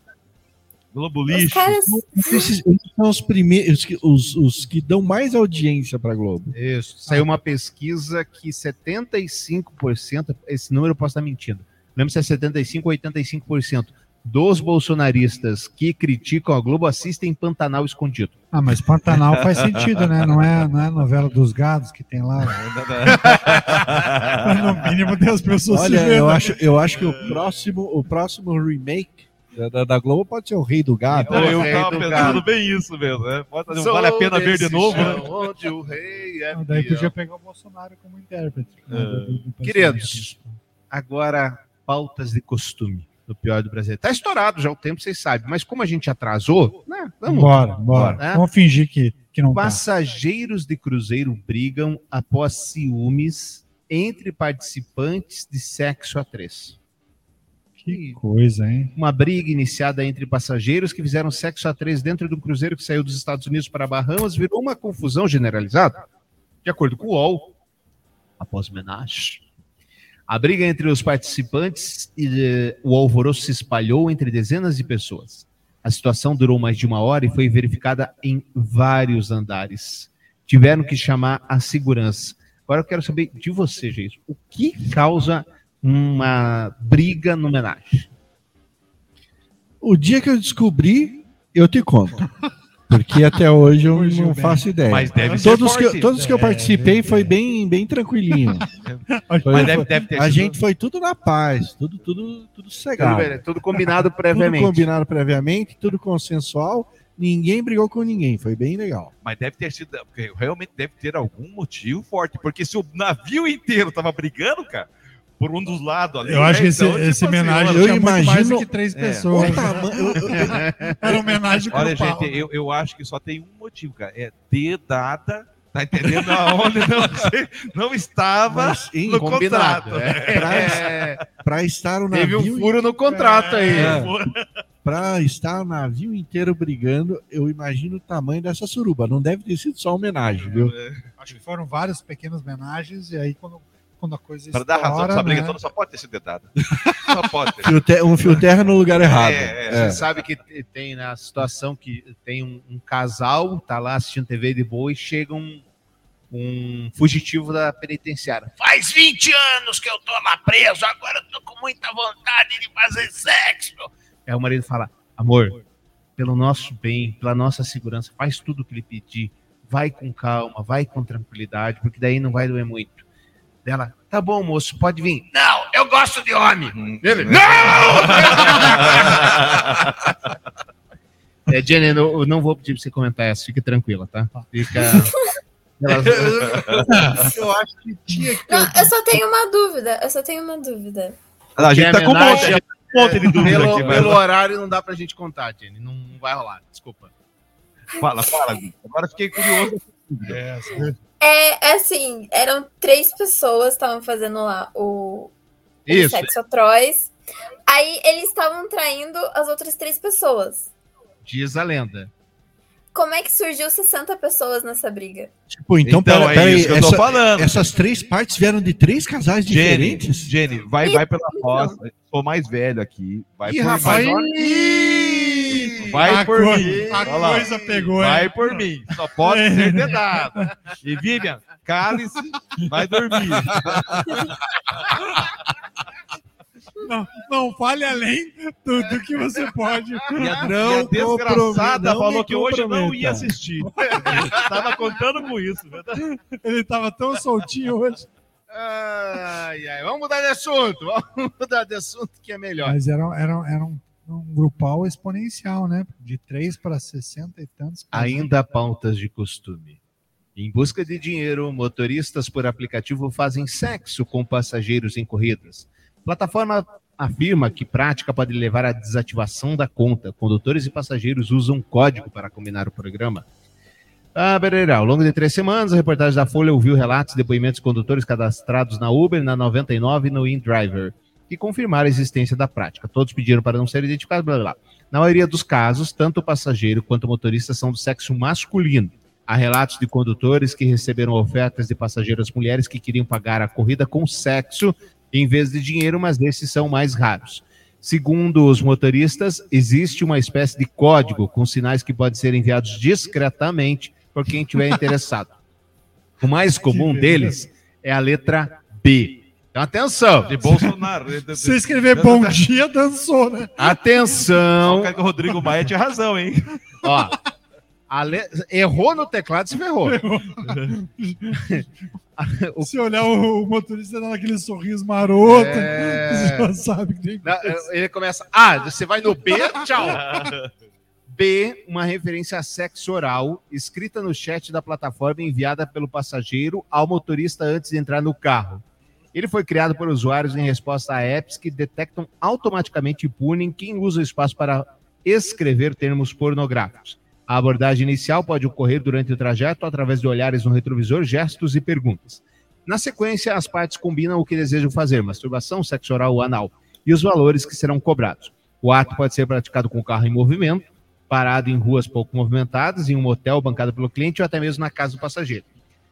Globo os caras Esses, são os primeiros, que- os, os que dão mais audiência pra Globo. Isso. Saiu uma pesquisa que 75%, esse número eu posso estar mentindo, lembro se é 75% ou 85% dos bolsonaristas que criticam a Globo assistem Pantanal Escondido. Ah, mas Pantanal faz sentido, né? Não é, não é a novela dos gados que tem lá. no mínimo tem as pessoas se Olha, vendo. eu acho, eu acho que o próximo, o próximo remake da, da- Globo pode ser o Rei do Gado. Eu, eu tava pensando bem isso mesmo, né? Pode fazer um vale a pena ver de novo, né? Onde o rei é Não, Daí podia pegar o Bolsonaro como intérprete. né, do- do- do Queridos, agora pautas de costume no pior do Brasil. Tá estourado já o tempo, vocês sabem, mas como a gente atrasou, né? Vamos Bora, bora. né? Vamos fingir que, que não tá. Passageiros de cruzeiro brigam após ciúmes entre participantes de sexo a três. Que coisa, hein? Uma briga iniciada entre passageiros que fizeram sexo a três dentro de um cruzeiro que saiu dos Estados Unidos para Bahamas virou uma confusão generalizada. De acordo com o UOL, após homenagem, a briga entre os participantes e eh, o alvoroço se espalhou entre dezenas de pessoas. A situação durou mais de uma hora e foi verificada em vários andares. Tiveram que chamar a segurança. Agora eu quero saber de você, gente, o que causa uma briga no homenagem? O dia que eu descobri, eu te conto. Porque até hoje eu não faço ideia. Mas deve ser todos que, eu- todos que eu participei foi bem, bem tranquilinho. Foi- Mas deve- foi- deve ter a sido- gente foi tudo na paz, tudo, tudo, tudo sossegado. Tudo tudo combinado previamente. Tudo combinado previamente, tudo consensual. Ninguém brigou com ninguém, foi bem legal. Mas deve ter sido. porque Realmente deve ter algum motivo forte. Porque se o navio inteiro tava brigando, cara, por um dos lados ali. Eu acho né, que esse, então, tipo esse assim, homenagem olha, tinha muito mais do que três É. pessoas. O tamanho- Era homenagem Olha, grupal. gente, eu, eu acho que só tem um motivo, cara. É dedada. Tá entendendo? Aonde não, não estava Mas, hein, no combinado, contrato. é. Pra, pra estar o Teve navio. um furo no contrato aí. É. Pra estar o navio inteiro brigando, eu imagino o tamanho dessa suruba. Não deve ter sido só homenagem, viu? Acho que foram várias pequenas homenagens, e aí quando, quando a coisa Para dar razão, essa briga né? toda só pode ter sido dedada. Só pode ter. Um fio terra no lugar errado. É, É. Você sabe que te- tem na situação que tem um, um casal, tá lá assistindo TV de boa e chega um, um fugitivo da penitenciária. Faz 20 anos que eu tô lá preso, agora eu tô com muita vontade de fazer sexo. Aí o marido fala: Amor, pelo nosso bem, pela nossa segurança, faz tudo o que ele pedir. Vai com calma, vai com tranquilidade, porque daí não vai doer muito. Dela, tá bom, moço, pode vir. Não, eu gosto de homem. Hum. Ele, É, Jenny, eu não- eu não vou pedir pra você comentar essa, fique tranquila, tá? Fica. Eu acho que tinha que Não, eu só tenho uma dúvida. Eu só tenho uma dúvida. A gente tá com um monte, tá um monte de dúvida pelo, aqui, mas- pelo horário não dá pra gente contar, Jenny. Não, não vai rolar, desculpa. Fala, fala. Gui. Agora fiquei curioso. É, é assim, eram três pessoas que estavam fazendo lá o, o sexo atroz. Aí eles estavam traindo as outras três pessoas. Diz a lenda. Como é que surgiu 60 pessoas nessa briga? Pô, então, Então, pera, é pera aí, isso que eu tô essa- falando. Essas três partes vieram de três casais Jenny, diferentes? Jenny, vai, vai pela roça. Sou mais velho aqui. Vai Ih, por rapaz, mim. olha- Vai A por mim. a Olha lá. coisa pegou, Vai hein? por mim. Só pode ser dedado. E Vivian, cale-se, vai dormir. Não, não fale além do, do que você pode. E a, Não e a desgraçada falou que hoje não ia assistir. Tava contando com isso. verdade? Ele tava tão soltinho hoje. Ai, ai, vamos mudar de assunto. Vamos mudar de assunto que é melhor. Mas era, era, era um, um grupal exponencial, né? De 3 para 60 e tantos. Ainda há pautas de costume. Em busca de dinheiro, motoristas por aplicativo fazem sexo com passageiros em corridas. Plataforma afirma que prática pode levar à desativação da conta. Condutores e passageiros usam código para combinar o programa. Ah, Bereira, ao longo de três semanas, a reportagem da Folha ouviu relatos e depoimentos de condutores cadastrados na Uber, na 99 e no InDriver, que confirmaram a existência da prática. Todos pediram para não ser identificados, blá blá blá. Na maioria dos casos, tanto o passageiro quanto o motorista são do sexo masculino. Há relatos de condutores que receberam ofertas de passageiras mulheres que queriam pagar a corrida com sexo em vez de dinheiro, mas esses são mais raros. Segundo os motoristas, existe uma espécie de código com sinais que podem ser enviados discretamente por quem estiver interessado. O mais comum deles é a letra B. Então, atenção. De Bolsonaro. Se escrever bom dia, dançou, né? Atenção. O o Rodrigo Maia tinha razão, hein? Ó, le- errou no teclado, se ferrou. Se olhar o, o motorista dando aquele sorriso maroto, É. você já sabe que tem Não, Ele começa. Ah, você vai no B, tchau. B, uma referência a sexo oral, escrita no chat da plataforma e enviada pelo passageiro ao motorista antes de entrar no carro. Ele foi criado por usuários em resposta a apps que detectam automaticamente e punem quem usa o espaço para escrever termos pornográficos. A abordagem inicial pode ocorrer durante o trajeto através de olhares no retrovisor, gestos e perguntas. Na sequência, as partes combinam o que desejam fazer: masturbação, sexo oral ou anal, e os valores que serão cobrados. O ato pode ser praticado com o carro em movimento, parado em ruas pouco movimentadas, em um motel bancado pelo cliente ou até mesmo na casa do passageiro.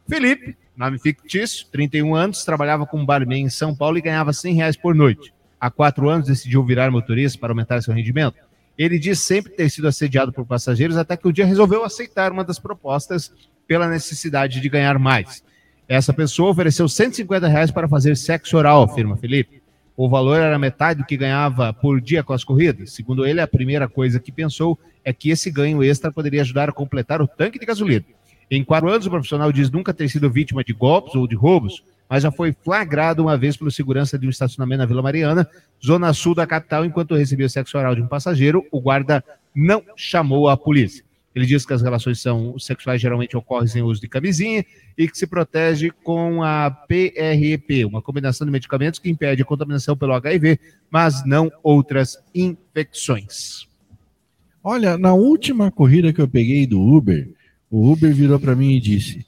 Felipe, nome fictício, 31 anos, trabalhava como barman em São Paulo e ganhava 100 reais por noite. Há quatro anos decidiu virar motorista para aumentar seu rendimento. Ele diz sempre ter sido assediado por passageiros até que um dia resolveu aceitar uma das propostas pela necessidade de ganhar mais. Essa pessoa ofereceu 150 reais para fazer sexo oral, afirma Felipe. O valor era metade do que ganhava por dia com as corridas. Segundo ele, a primeira coisa que pensou é que esse ganho extra poderia ajudar a completar o tanque de gasolina. Em quatro anos, o profissional diz nunca ter sido vítima de golpes ou de roubos, mas já foi flagrado uma vez pelo segurança de um estacionamento na Vila Mariana, zona sul da capital, enquanto recebia sexo oral de um passageiro, o guarda não chamou a polícia. Ele diz que as relações são sexuais geralmente ocorrem sem uso de camisinha e que se protege com a PREP, uma combinação de medicamentos que impede a contaminação pelo HIV, mas não outras infecções. Olha, na última corrida que eu peguei do Uber, o Uber virou para mim e disse: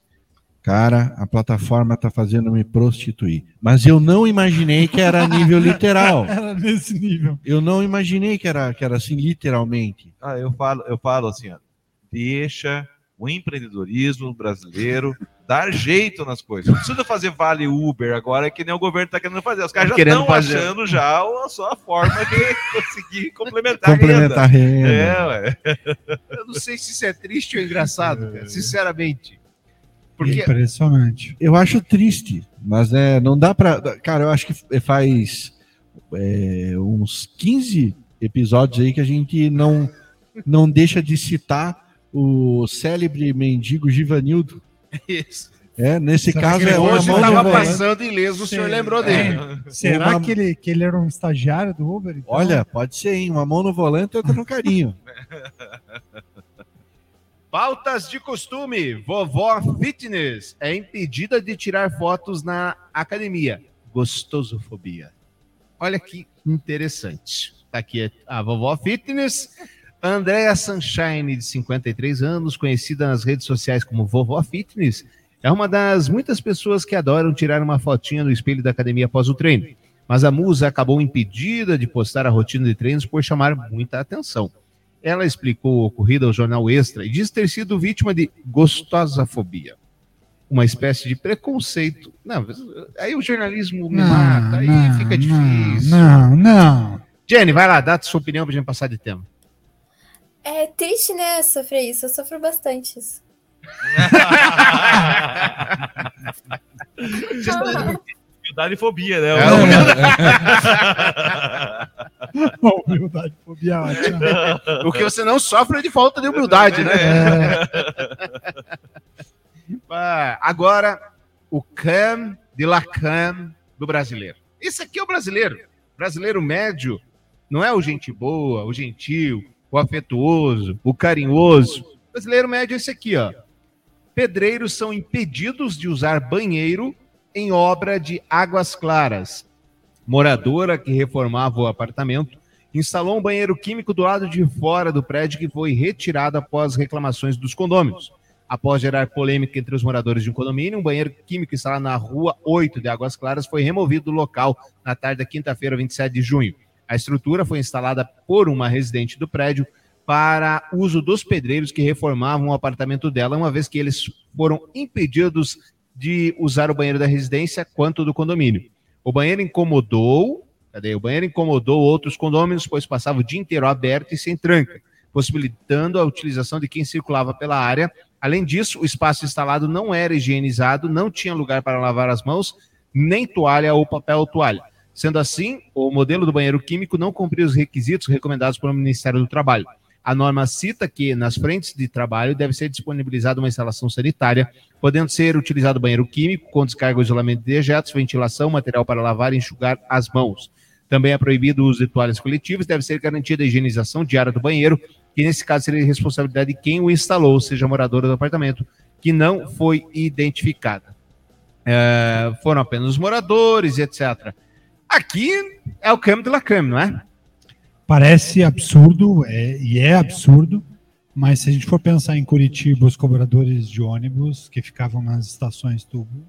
Cara, a plataforma tá fazendo me prostituir. Mas eu não imaginei que era a nível literal. Era nesse nível. Eu não imaginei que era, que era assim, literalmente. Ah, eu falo, eu falo assim, ó, deixa o empreendedorismo brasileiro dar jeito nas coisas. Não precisa fazer vale Uber agora que nem o governo está querendo fazer. Os caras já estão fazer. achando já a sua forma de conseguir complementar, Complementar a a renda. renda. É, ué. Eu não sei se isso é triste ou engraçado, cara, sinceramente. Porque Impressionante. Eu acho triste, mas é, não dá pra. Cara, eu acho que faz é, uns 15 episódios aí que a gente não, não deixa de citar o célebre mendigo Givanildo. Isso. É, nesse Será caso é Hoje estava volante. passando ileso, o senhor lembrou dele. É. Será Uma- que, ele, que ele era um estagiário do Uber? então? Olha, pode ser, hein? Uma mão no volante e outra no carinho. Pautas de costume. Vovó Fitness é impedida de tirar fotos na academia. Gostosofobia. Olha que interessante. Tá aqui a vovó Fitness. Andréa Sunshine, de 53 anos, conhecida nas redes sociais como Vovó Fitness, é uma das muitas pessoas que adoram tirar uma fotinha no espelho da academia após o treino. Mas a musa acabou impedida de postar a rotina de treinos por chamar muita atenção. Ela explicou o ocorrido ao jornal Extra e diz ter sido vítima de gostosafobia, uma espécie de preconceito. Não, aí o jornalismo me Não, mata, aí não, fica difícil. Não, não. Jenny, vai lá, dá a sua opinião pra gente passar de tema. É triste, né, sofrer isso. Eu sofro bastante isso. Humildade e fobia, né? É, Humildade, fobia ótima. O que você não sofre é de falta de humildade, né? Ah, agora, o cam de la cam do brasileiro. Esse aqui é o brasileiro. Brasileiro médio não é o gente boa, o gentil, o afetuoso, o carinhoso. O brasileiro médio é esse aqui, ó. Pedreiros são impedidos de usar banheiro em obra de águas claras. Moradora que reformava o apartamento instalou um banheiro químico do lado de fora do prédio que foi retirado após reclamações dos condôminos. Após gerar polêmica entre os moradores de um condomínio, um banheiro químico instalado na rua 8 de Águas Claras foi removido do local na tarde da quinta-feira, 27 de junho. A estrutura foi instalada por uma residente do prédio para uso dos pedreiros que reformavam o apartamento dela, uma vez que eles foram impedidos de usar o banheiro da residência quanto do condomínio. O banheiro incomodou, cadê? O banheiro incomodou outros condôminos, pois passava o dia inteiro aberto e sem tranca, possibilitando a utilização de quem circulava pela área. Além disso, o espaço instalado não era higienizado, não tinha lugar para lavar as mãos, nem toalha ou papel toalha. Sendo assim, o modelo do banheiro químico não cumpria os requisitos recomendados pelo Ministério do Trabalho. A norma cita que nas frentes de trabalho deve ser disponibilizada uma instalação sanitária, podendo ser utilizado banheiro químico com descarga isolamento de dejetos, ventilação, material para lavar e enxugar as mãos. Também é proibido o uso de toalhas coletivas, deve ser garantida a higienização diária do banheiro, que nesse caso seria responsabilidade de quem o instalou, seja moradora do apartamento, que não foi identificada. É, foram apenas os moradores, etc. Aqui é o creme de la creme, não é? Parece absurdo, é, e é absurdo, mas se a gente for pensar em Curitiba, os cobradores de ônibus que ficavam nas estações tubo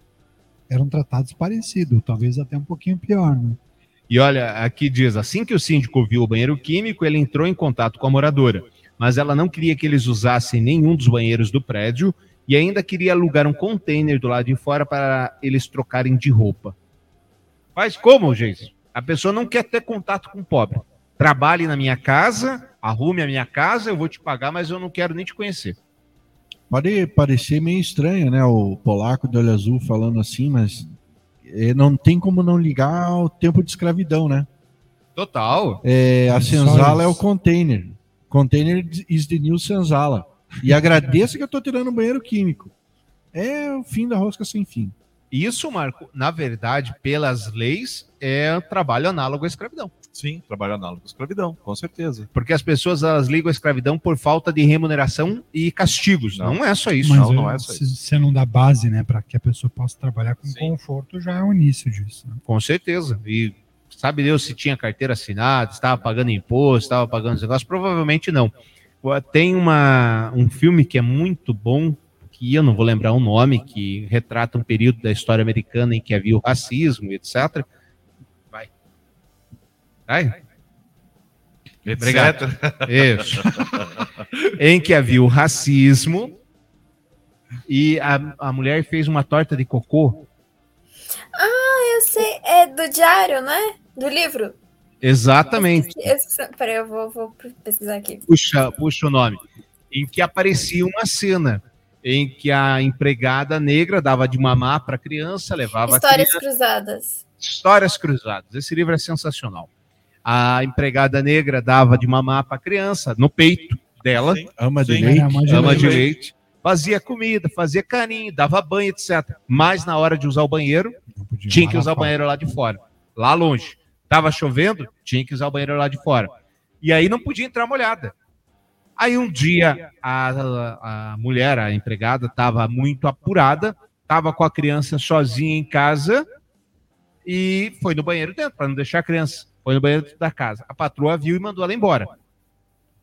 eram tratados parecido, talvez até um pouquinho pior, né? E olha, aqui diz: assim que o síndico viu o banheiro químico, ele entrou em contato com a moradora, mas ela não queria que eles usassem nenhum dos banheiros do prédio e ainda queria alugar um container do lado de fora para eles trocarem de roupa. Mas como, gente? A pessoa não quer ter contato com o pobre. Trabalhe na minha casa, arrume a minha casa, eu vou te pagar, mas eu não quero nem te conhecer. Pode parecer meio estranho, né? O polaco do olho azul falando assim, mas eh, não tem como não ligar ao tempo de escravidão, né? Total. É, a senzala é o container. Container is the new senzala. E agradeça que eu tô tirando o banheiro químico. É o fim da rosca sem fim. Isso, Marco, na verdade, pelas leis, é trabalho análogo à escravidão. Sim, trabalho análogo à escravidão, com certeza. Porque as pessoas elas ligam a escravidão por falta de remuneração e castigos. Não, é só isso. Mas não, eu- não é só se isso. você não dá base, né, para que a pessoa possa trabalhar com conforto, já é o início disso. né? Com certeza. E sabe Deus se tinha carteira assinada, estava pagando imposto, estava pagando os negócios? Provavelmente não. Tem uma, um filme que é muito bom, eu não vou lembrar o nome, que retrata um período da história americana em que havia o racismo, etc. Vai. Vai. Obrigado. Isso. em que havia o racismo e a, a mulher fez uma torta de cocô. Ah, eu sei. É do diário, né? Do livro. Exatamente. Eu esqueci- Peraí, eu vou, vou pesquisar aqui. puxa, puxa o nome, em que aparecia uma cena em que a empregada negra dava de mamar para a criança, levava a Histórias criança. cruzadas. Histórias Cruzadas. Esse livro é sensacional. A empregada negra dava de mamar para a criança no peito dela, ama de Sim. leite. ama Ama de, leite. fazia comida, fazia carinho, dava banho, etc. Mas na hora de usar o banheiro, tinha que usar o banheiro lá de fora, lá longe. Tava chovendo, tinha que usar o banheiro lá de fora. E aí não podia entrar molhada. Aí um dia a, a mulher, a empregada, estava muito apurada, estava com a criança sozinha em casa e foi no banheiro dentro, para não deixar a criança. Foi no banheiro dentro da casa. A patroa viu e mandou ela embora.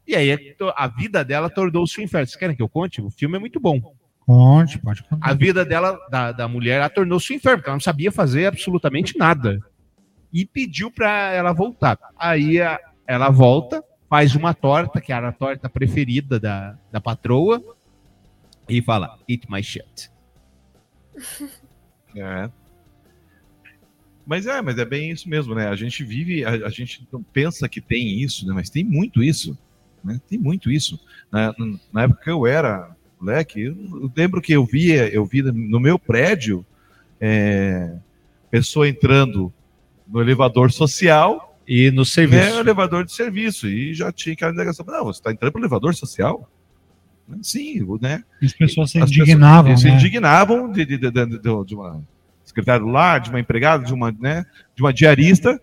E aí a vida dela tornou-se um inferno. Vocês querem que eu conte? O filme é muito bom. Conte, pode contar. A vida dela, da, da mulher, ela tornou-se um inferno, porque ela não sabia fazer absolutamente nada. E pediu para ela voltar. Aí a- ela volta, faz uma torta, que era a torta preferida da, da patroa, e fala: Eat my shit. É. Mas é, mas é bem isso mesmo, né? A gente vive, a, a gente não pensa que tem isso, né? Mas tem muito isso, né? Tem muito isso. Na, na época que eu era moleque, eu, lembro que eu via, eu via no meu prédio é, pessoa entrando no elevador social e no serviço. É, o elevador de serviço e já tinha aquela negação. Não, você está entrando para o elevador social? Sim, né? As pessoas se As indignavam, se né? indignavam de, de, de, de, de- de uma secretária lá, de uma empregada, de uma, né, de uma diarista,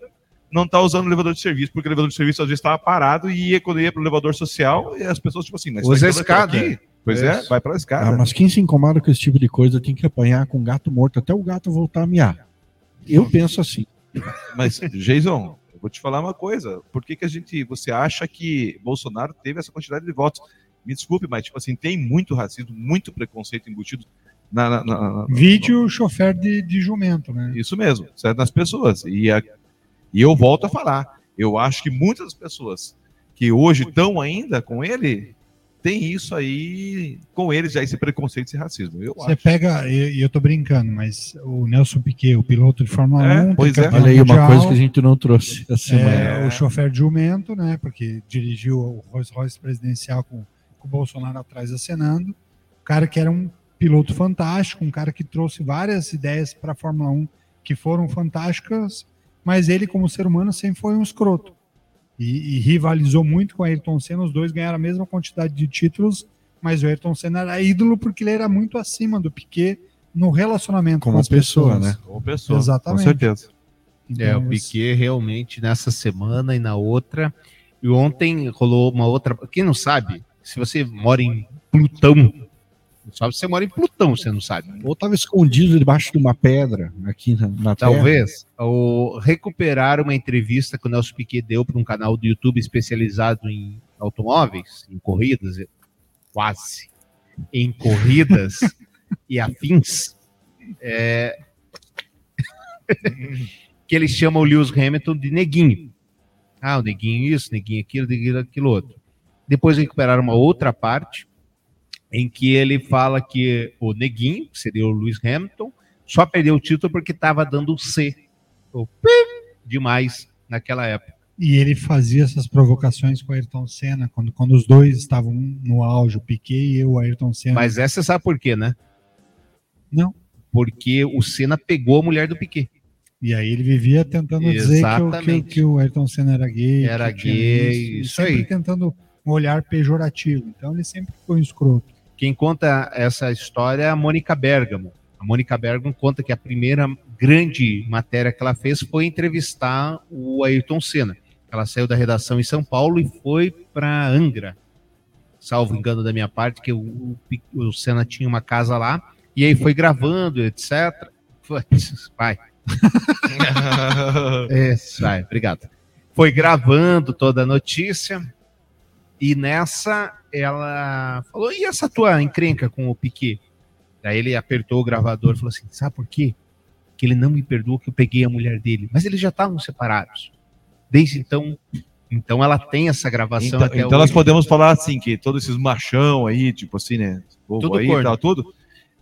não tá usando o elevador de serviço, porque o elevador de serviço às vezes estava parado e ia, quando ia para o elevador social, e as pessoas, tipo assim, mas Usa a escada. aqui? Pois é, Isso. vai para a escada. Ah, mas quem se incomoda com esse tipo de coisa tem que apanhar com gato morto até o gato voltar a miar. Eu penso assim. Mas, Jason, vou te falar uma coisa. Por que, que a gente. Você acha que Bolsonaro teve essa quantidade de votos? Me desculpe, mas, tipo assim, tem muito racismo, muito preconceito embutido na. na, na- Vídeo chofer de, de jumento, né? Isso mesmo, certo? Nas pessoas. E, a- e eu volto a falar. Eu acho que muitas das pessoas que hoje estão ainda com ele tem isso aí com eles já esse preconceito, esse racismo. Eu Você acho. pega, e eu tô brincando, mas o Nelson Piquet, o piloto de Fórmula É, 1, tem pois é. Olha aí uma mundial, coisa que a gente não trouxe essa semana. É, o chofer de jumento, né? Porque dirigiu o Rolls Royce presidencial com, com o Bolsonaro atrás acenando. O cara que era um piloto fantástico, um cara que trouxe várias ideias para a Fórmula 1 que foram fantásticas, mas ele, como ser humano, sempre foi um escroto. E, e rivalizou muito com o Ayrton Senna, os dois ganharam a mesma quantidade de títulos, mas o Ayrton Senna era ídolo porque ele era muito acima do Piquet no relacionamento Como com as pessoa, pessoas. né? Como pessoa, Exatamente. com certeza. É, o Então, Piquet realmente nessa semana e na outra. E ontem rolou uma outra. Quem não sabe, se você mora em Plutão, só se você mora em Plutão, você não sabe. Ou estava escondido debaixo de uma pedra aqui na, na terra. Talvez. O, recuperar uma entrevista que o Nelson Piquet deu para um canal do YouTube especializado em automóveis, em corridas, quase, em corridas e afins, é, que ele chama o Lewis Hamilton de neguinho. Ah, o neguinho isso, neguinho aquilo, neguinho aquilo outro. Depois recuperaram uma outra parte em que ele fala que o neguinho, que seria o Lewis Hamilton, só perdeu o título porque estava dando C, o pim, demais naquela época. E ele fazia essas provocações com o Ayrton Senna, quando, quando os dois estavam no auge, o Piquet e o Ayrton Senna. Mas essa você sabe por quê, né? Não. Porque o Senna pegou a mulher do Piquet. E aí ele vivia tentando dizer que o, que, que o Ayrton Senna era gay. Era gay, e isso sempre aí. tentando um olhar pejorativo. Então ele sempre foi um escroto. Quem conta essa história é a Mônica Bergamo. A Mônica Bergamo conta que a primeira grande matéria que ela fez foi entrevistar o Ayrton Senna. Ela saiu da redação em São Paulo e foi para Angra, salvo engano da minha parte, que o, o, Senna tinha uma casa lá, e aí foi gravando, etc. Vai. Isso, vai, obrigado. Foi gravando toda a notícia, e nessa ela falou: e essa tua encrenca com o Piquet? Daí ele apertou o gravador e falou assim: sabe por quê? Que ele não me perdoou que eu peguei a mulher dele. Mas eles já estavam separados. Desde então. Então ela tem essa gravação Então, até então nós hoje. podemos falar assim, que todos esses machão aí, tipo assim, né? povo Tudo aí, corno. tal, tudo,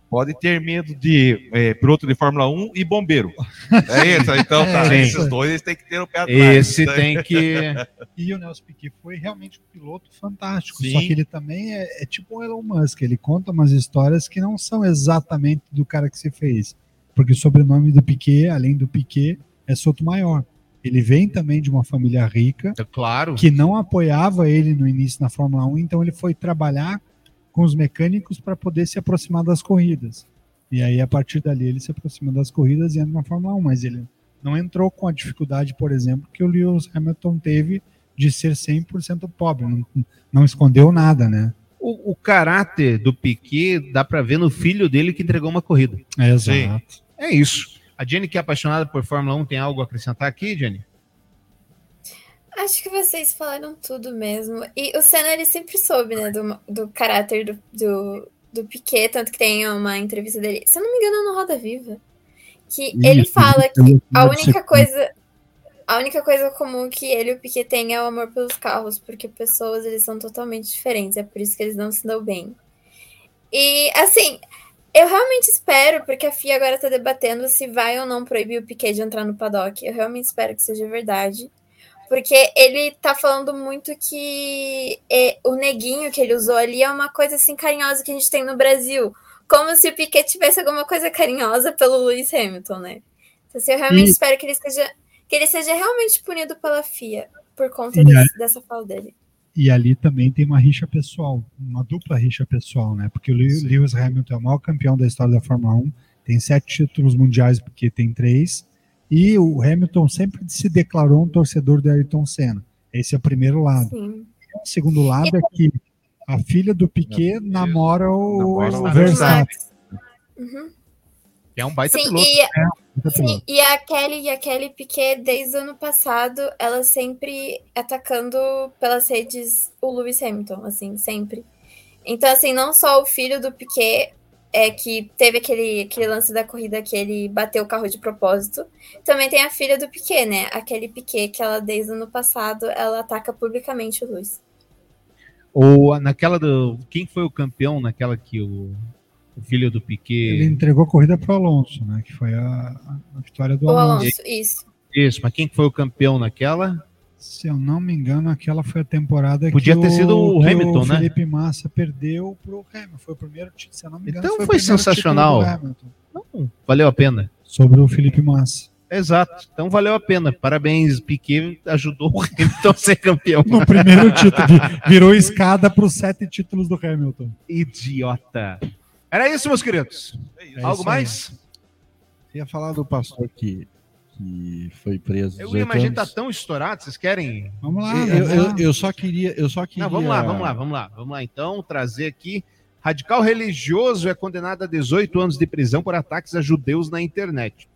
pode ter medo de é, piloto de Fórmula 1 e bombeiro. É isso, então tá. É, esses dois eles têm que ter o pé atrás. Esse né? tem que. E o Nelson Piquet foi realmente um piloto fantástico. Sim. Só que ele também é, é tipo o Elon Musk. Ele conta umas histórias que não são exatamente do cara que se fez. Porque o sobrenome do Piquet, além do Piquet, é Sotomayor. Ele vem também de uma família rica. Claro. Que não apoiava ele no início na Fórmula 1, então ele foi trabalhar com os mecânicos para poder se aproximar das corridas. E aí, a partir dali, ele se aproxima das corridas e entra na Fórmula 1. Mas ele não entrou com a dificuldade, por exemplo, que o Lewis Hamilton teve de ser 100% pobre. Não, não escondeu nada, né? O, o caráter do Piquet dá pra ver no filho dele que entregou uma corrida. É, exato. É isso. A Jenny, que é apaixonada por Fórmula 1, tem algo a acrescentar aqui, Jenny? Acho que vocês falaram tudo mesmo. E o Senna, ele sempre soube, né, do, do caráter do, do, do Piquet, tanto que tem uma entrevista dele, se eu não me engano, no Roda Viva, que ele Isso, fala eu- que a única coisa... A única coisa comum que ele e o Piquet têm é o amor pelos carros, porque pessoas, eles são totalmente diferentes, é por isso que eles não se dão bem. E, assim, eu realmente espero, porque a FIA agora tá debatendo se vai ou não proibir o Piquet de entrar no paddock. Eu realmente espero que seja verdade. Porque ele tá falando muito que é, o neguinho que ele usou ali é uma coisa assim carinhosa que a gente tem no Brasil. Como se o Piquet tivesse alguma coisa carinhosa pelo Lewis Hamilton, né? Então, assim, eu realmente E- espero que ele seja que ele seja realmente punido pela FIA por conta desse- aí- dessa fala dele. E ali também tem uma rixa pessoal, uma dupla rixa pessoal, né? Porque o Lew- Lewis Hamilton é o maior campeão da história da Fórmula 1, tem sete títulos mundiais, porque tem três, e o Hamilton sempre se declarou um torcedor do Ayrton Senna. Esse é o primeiro lado. Sim. O segundo lado é que a filha do Piquet namora o, Namora o o Verstappen. Uhum. É um baita Sim, piloto. e, É, Sim, e a Kelly e a Kelly Piquet, desde o ano passado, ela sempre atacando pelas redes o Lewis Hamilton, assim, sempre. Então, assim, não só o filho do Piquet é que teve aquele, aquele lance da corrida que ele bateu o carro de propósito. Também tem a filha do Piquet, né? A Kelly Piquet, que ela, desde o ano passado, ela ataca publicamente o Lewis. Ou naquela do. Quem foi o campeão naquela que o, o filho do Piquet. Ele entregou a corrida para o Alonso, né? Que foi a, a vitória do O Alonso. Alonso, isso. Isso, mas quem que foi o campeão naquela? Se eu não me engano, aquela foi a temporada Podia que ter sido o que Hamilton, o né? Felipe Massa perdeu pro Hamilton. Foi o primeiro título, se eu não me engano. Então o foi primeiro sensacional. Não, valeu a pena. Sobre o Felipe Massa. Exato. Então valeu a pena. Parabéns, Piquet ajudou o Hamilton a ser campeão. No primeiro título. vi- Virou escada para os sete títulos do Hamilton. Idiota. Era isso, meus queridos. É Algo isso aí. mais? Ia falar do pastor que, que foi preso. Eu 18 mas a gente tá tão estourado, vocês querem? Vamos lá, Eu, eu, eu só queria, eu só queria. Não, vamos lá, vamos lá, vamos lá. Vamos lá, então, trazer aqui. Radical religioso é condenado a 18 anos de prisão por ataques a judeus na internet.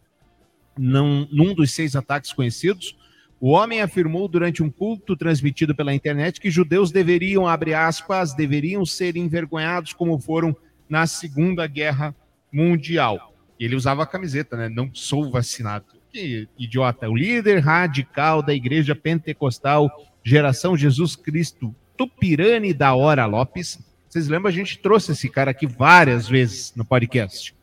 Num, num dos seis ataques conhecidos, o homem afirmou durante um culto transmitido pela internet que judeus deveriam, abre aspas, deveriam ser envergonhados como foram na Segunda Guerra Mundial. E ele usava a camiseta, né? Não sou vacinado. Que idiota. O líder radical da Igreja Pentecostal Geração Jesus Cristo Tupirani da Hora Lopes. Vocês lembram? A gente trouxe esse cara aqui várias vezes no podcast.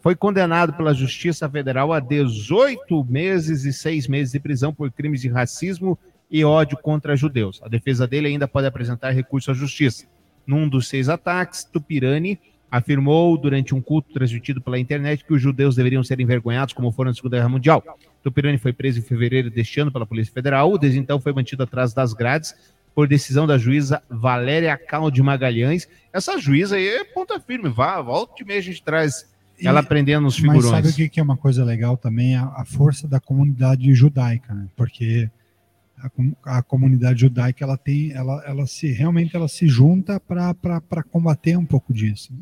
Foi condenado pela Justiça Federal a 18 meses e 6 meses de prisão por crimes de racismo e ódio contra judeus. A defesa dele ainda pode apresentar recurso à Justiça. Num dos seis ataques, Tupirani afirmou durante um culto transmitido pela internet que os judeus deveriam ser envergonhados como foram na Segunda Guerra Mundial. Tupirani foi preso em fevereiro deste ano pela Polícia Federal, desde então foi mantido atrás das grades por decisão da juíza Valéria Cal de Magalhães. Essa juíza aí é ponta firme, vá, volta e meia a gente traz ela aprendendo os Mas figurões. sabe o que, é uma coisa legal também? A, a força da comunidade judaica, né? Porque a, a comunidade judaica ela tem, ela, ela se realmente ela se junta para combater um pouco disso.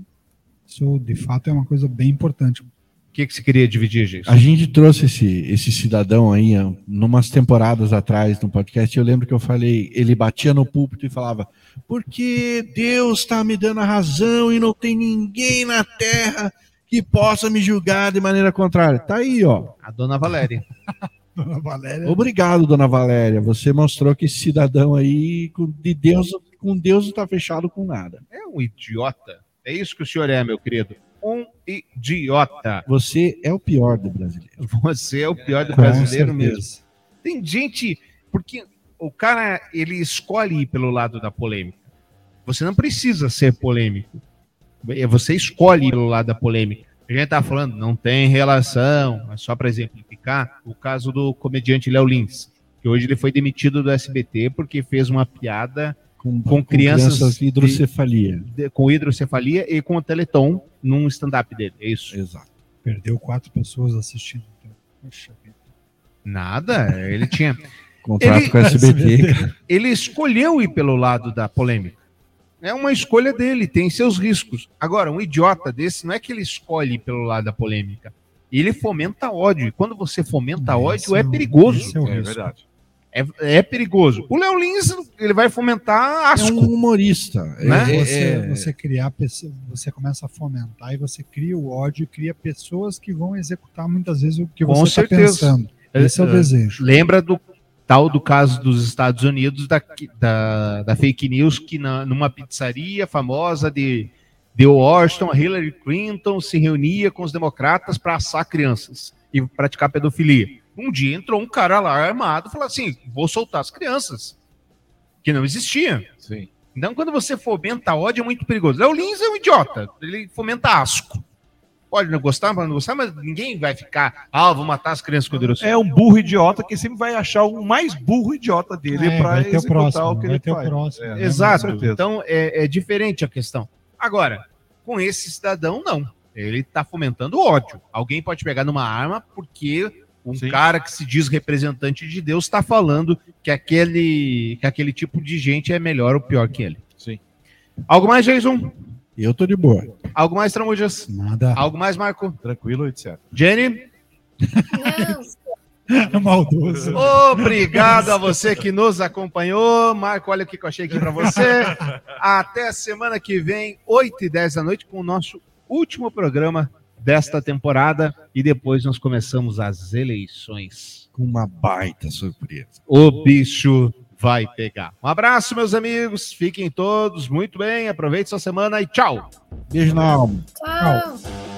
Isso de fato é uma coisa bem importante. O que, que você queria dividir, gente? A gente trouxe esse, esse cidadão aí, numas temporadas atrás no podcast. Eu lembro que eu falei, ele batia no púlpito e falava: Porque Deus está me dando a razão e não tem ninguém na terra que possa me julgar de maneira contrária. Tá aí, ó. A dona Valéria. Dona Valéria. Obrigado, dona Valéria. Você mostrou que esse cidadão aí, com, de Deus, com Deus não tá fechado com nada. É um idiota. É isso que o senhor é, meu querido. Um idiota. Você é o pior do brasileiro. Você é o pior do brasileiro mesmo. Tem gente. Porque o cara, ele escolhe ir pelo lado da polêmica. Você não precisa ser polêmico. É, Você escolhe ir pelo lado da polêmica. A gente tá falando, não tem relação, mas só para exemplificar, o caso do comediante Léo Lins, que hoje ele foi demitido do SBT porque fez uma piada com, com crianças, crianças de- hidrocefalia. de- com hidrocefalia e com o Teleton num stand-up dele. É isso. Exato. Perdeu quatro pessoas assistindo. Poxa vida. Nada, ele tinha. Contrato com a SBT. Ele escolheu ir pelo lado da polêmica. É uma escolha dele, tem seus riscos. Agora, um idiota desse não é que ele escolhe ir pelo lado da polêmica. Ele fomenta ódio. E quando você fomenta ódio, é perigoso. é o É risco. verdade. É, é perigoso. O Léo Lins, ele vai fomentar É asco. um humorista. Né? É- Você, é- você criar você começa a fomentar e você cria o ódio cria pessoas que vão executar muitas vezes o que Com você está pensando. Esse é o Eh, desejo. Lembra do tal do caso dos Estados Unidos da, da, da fake news que na, numa pizzaria famosa de, de Washington, Hillary Clinton se reunia com os democratas para assar crianças e praticar pedofilia. Um dia entrou um cara lá armado e falou assim: vou soltar as crianças. Que não existia. Sim. Então, quando você fomenta ódio, é muito perigoso. Léo Lins é um idiota. Ele fomenta asco. Pode não gostar, pode não gostar, mas ninguém vai ficar. Ah, vou matar as crianças com Deus. É um burro idiota que sempre vai achar o mais burro idiota dele É, para ter o executar próximo, o que vai ele ter o faz. próximo. É, Exato. com certeza. Então é, é diferente a questão. Agora, com esse cidadão, não. Ele está fomentando ódio. Alguém pode pegar numa arma porque um cara que se diz representante de Deus está falando que aquele, que aquele tipo de gente é melhor ou pior que ele. Sim. Algo mais, Jason? Eu tô de boa. Algo mais, Tramujas? Nada. Algo mais, Marco? Tranquilo, etc. Jenny? Maldoso. Obrigado a você que nos acompanhou. Marco, olha o que eu achei aqui para você. Até semana que vem, 8 e 10 da noite, com o nosso último programa desta temporada. E depois nós começamos as eleições. Com uma baita surpresa. O bicho vai pegar. Um abraço, meus amigos. Fiquem todos muito bem. Aproveite sua semana e tchau. Beijo na alma. Tchau.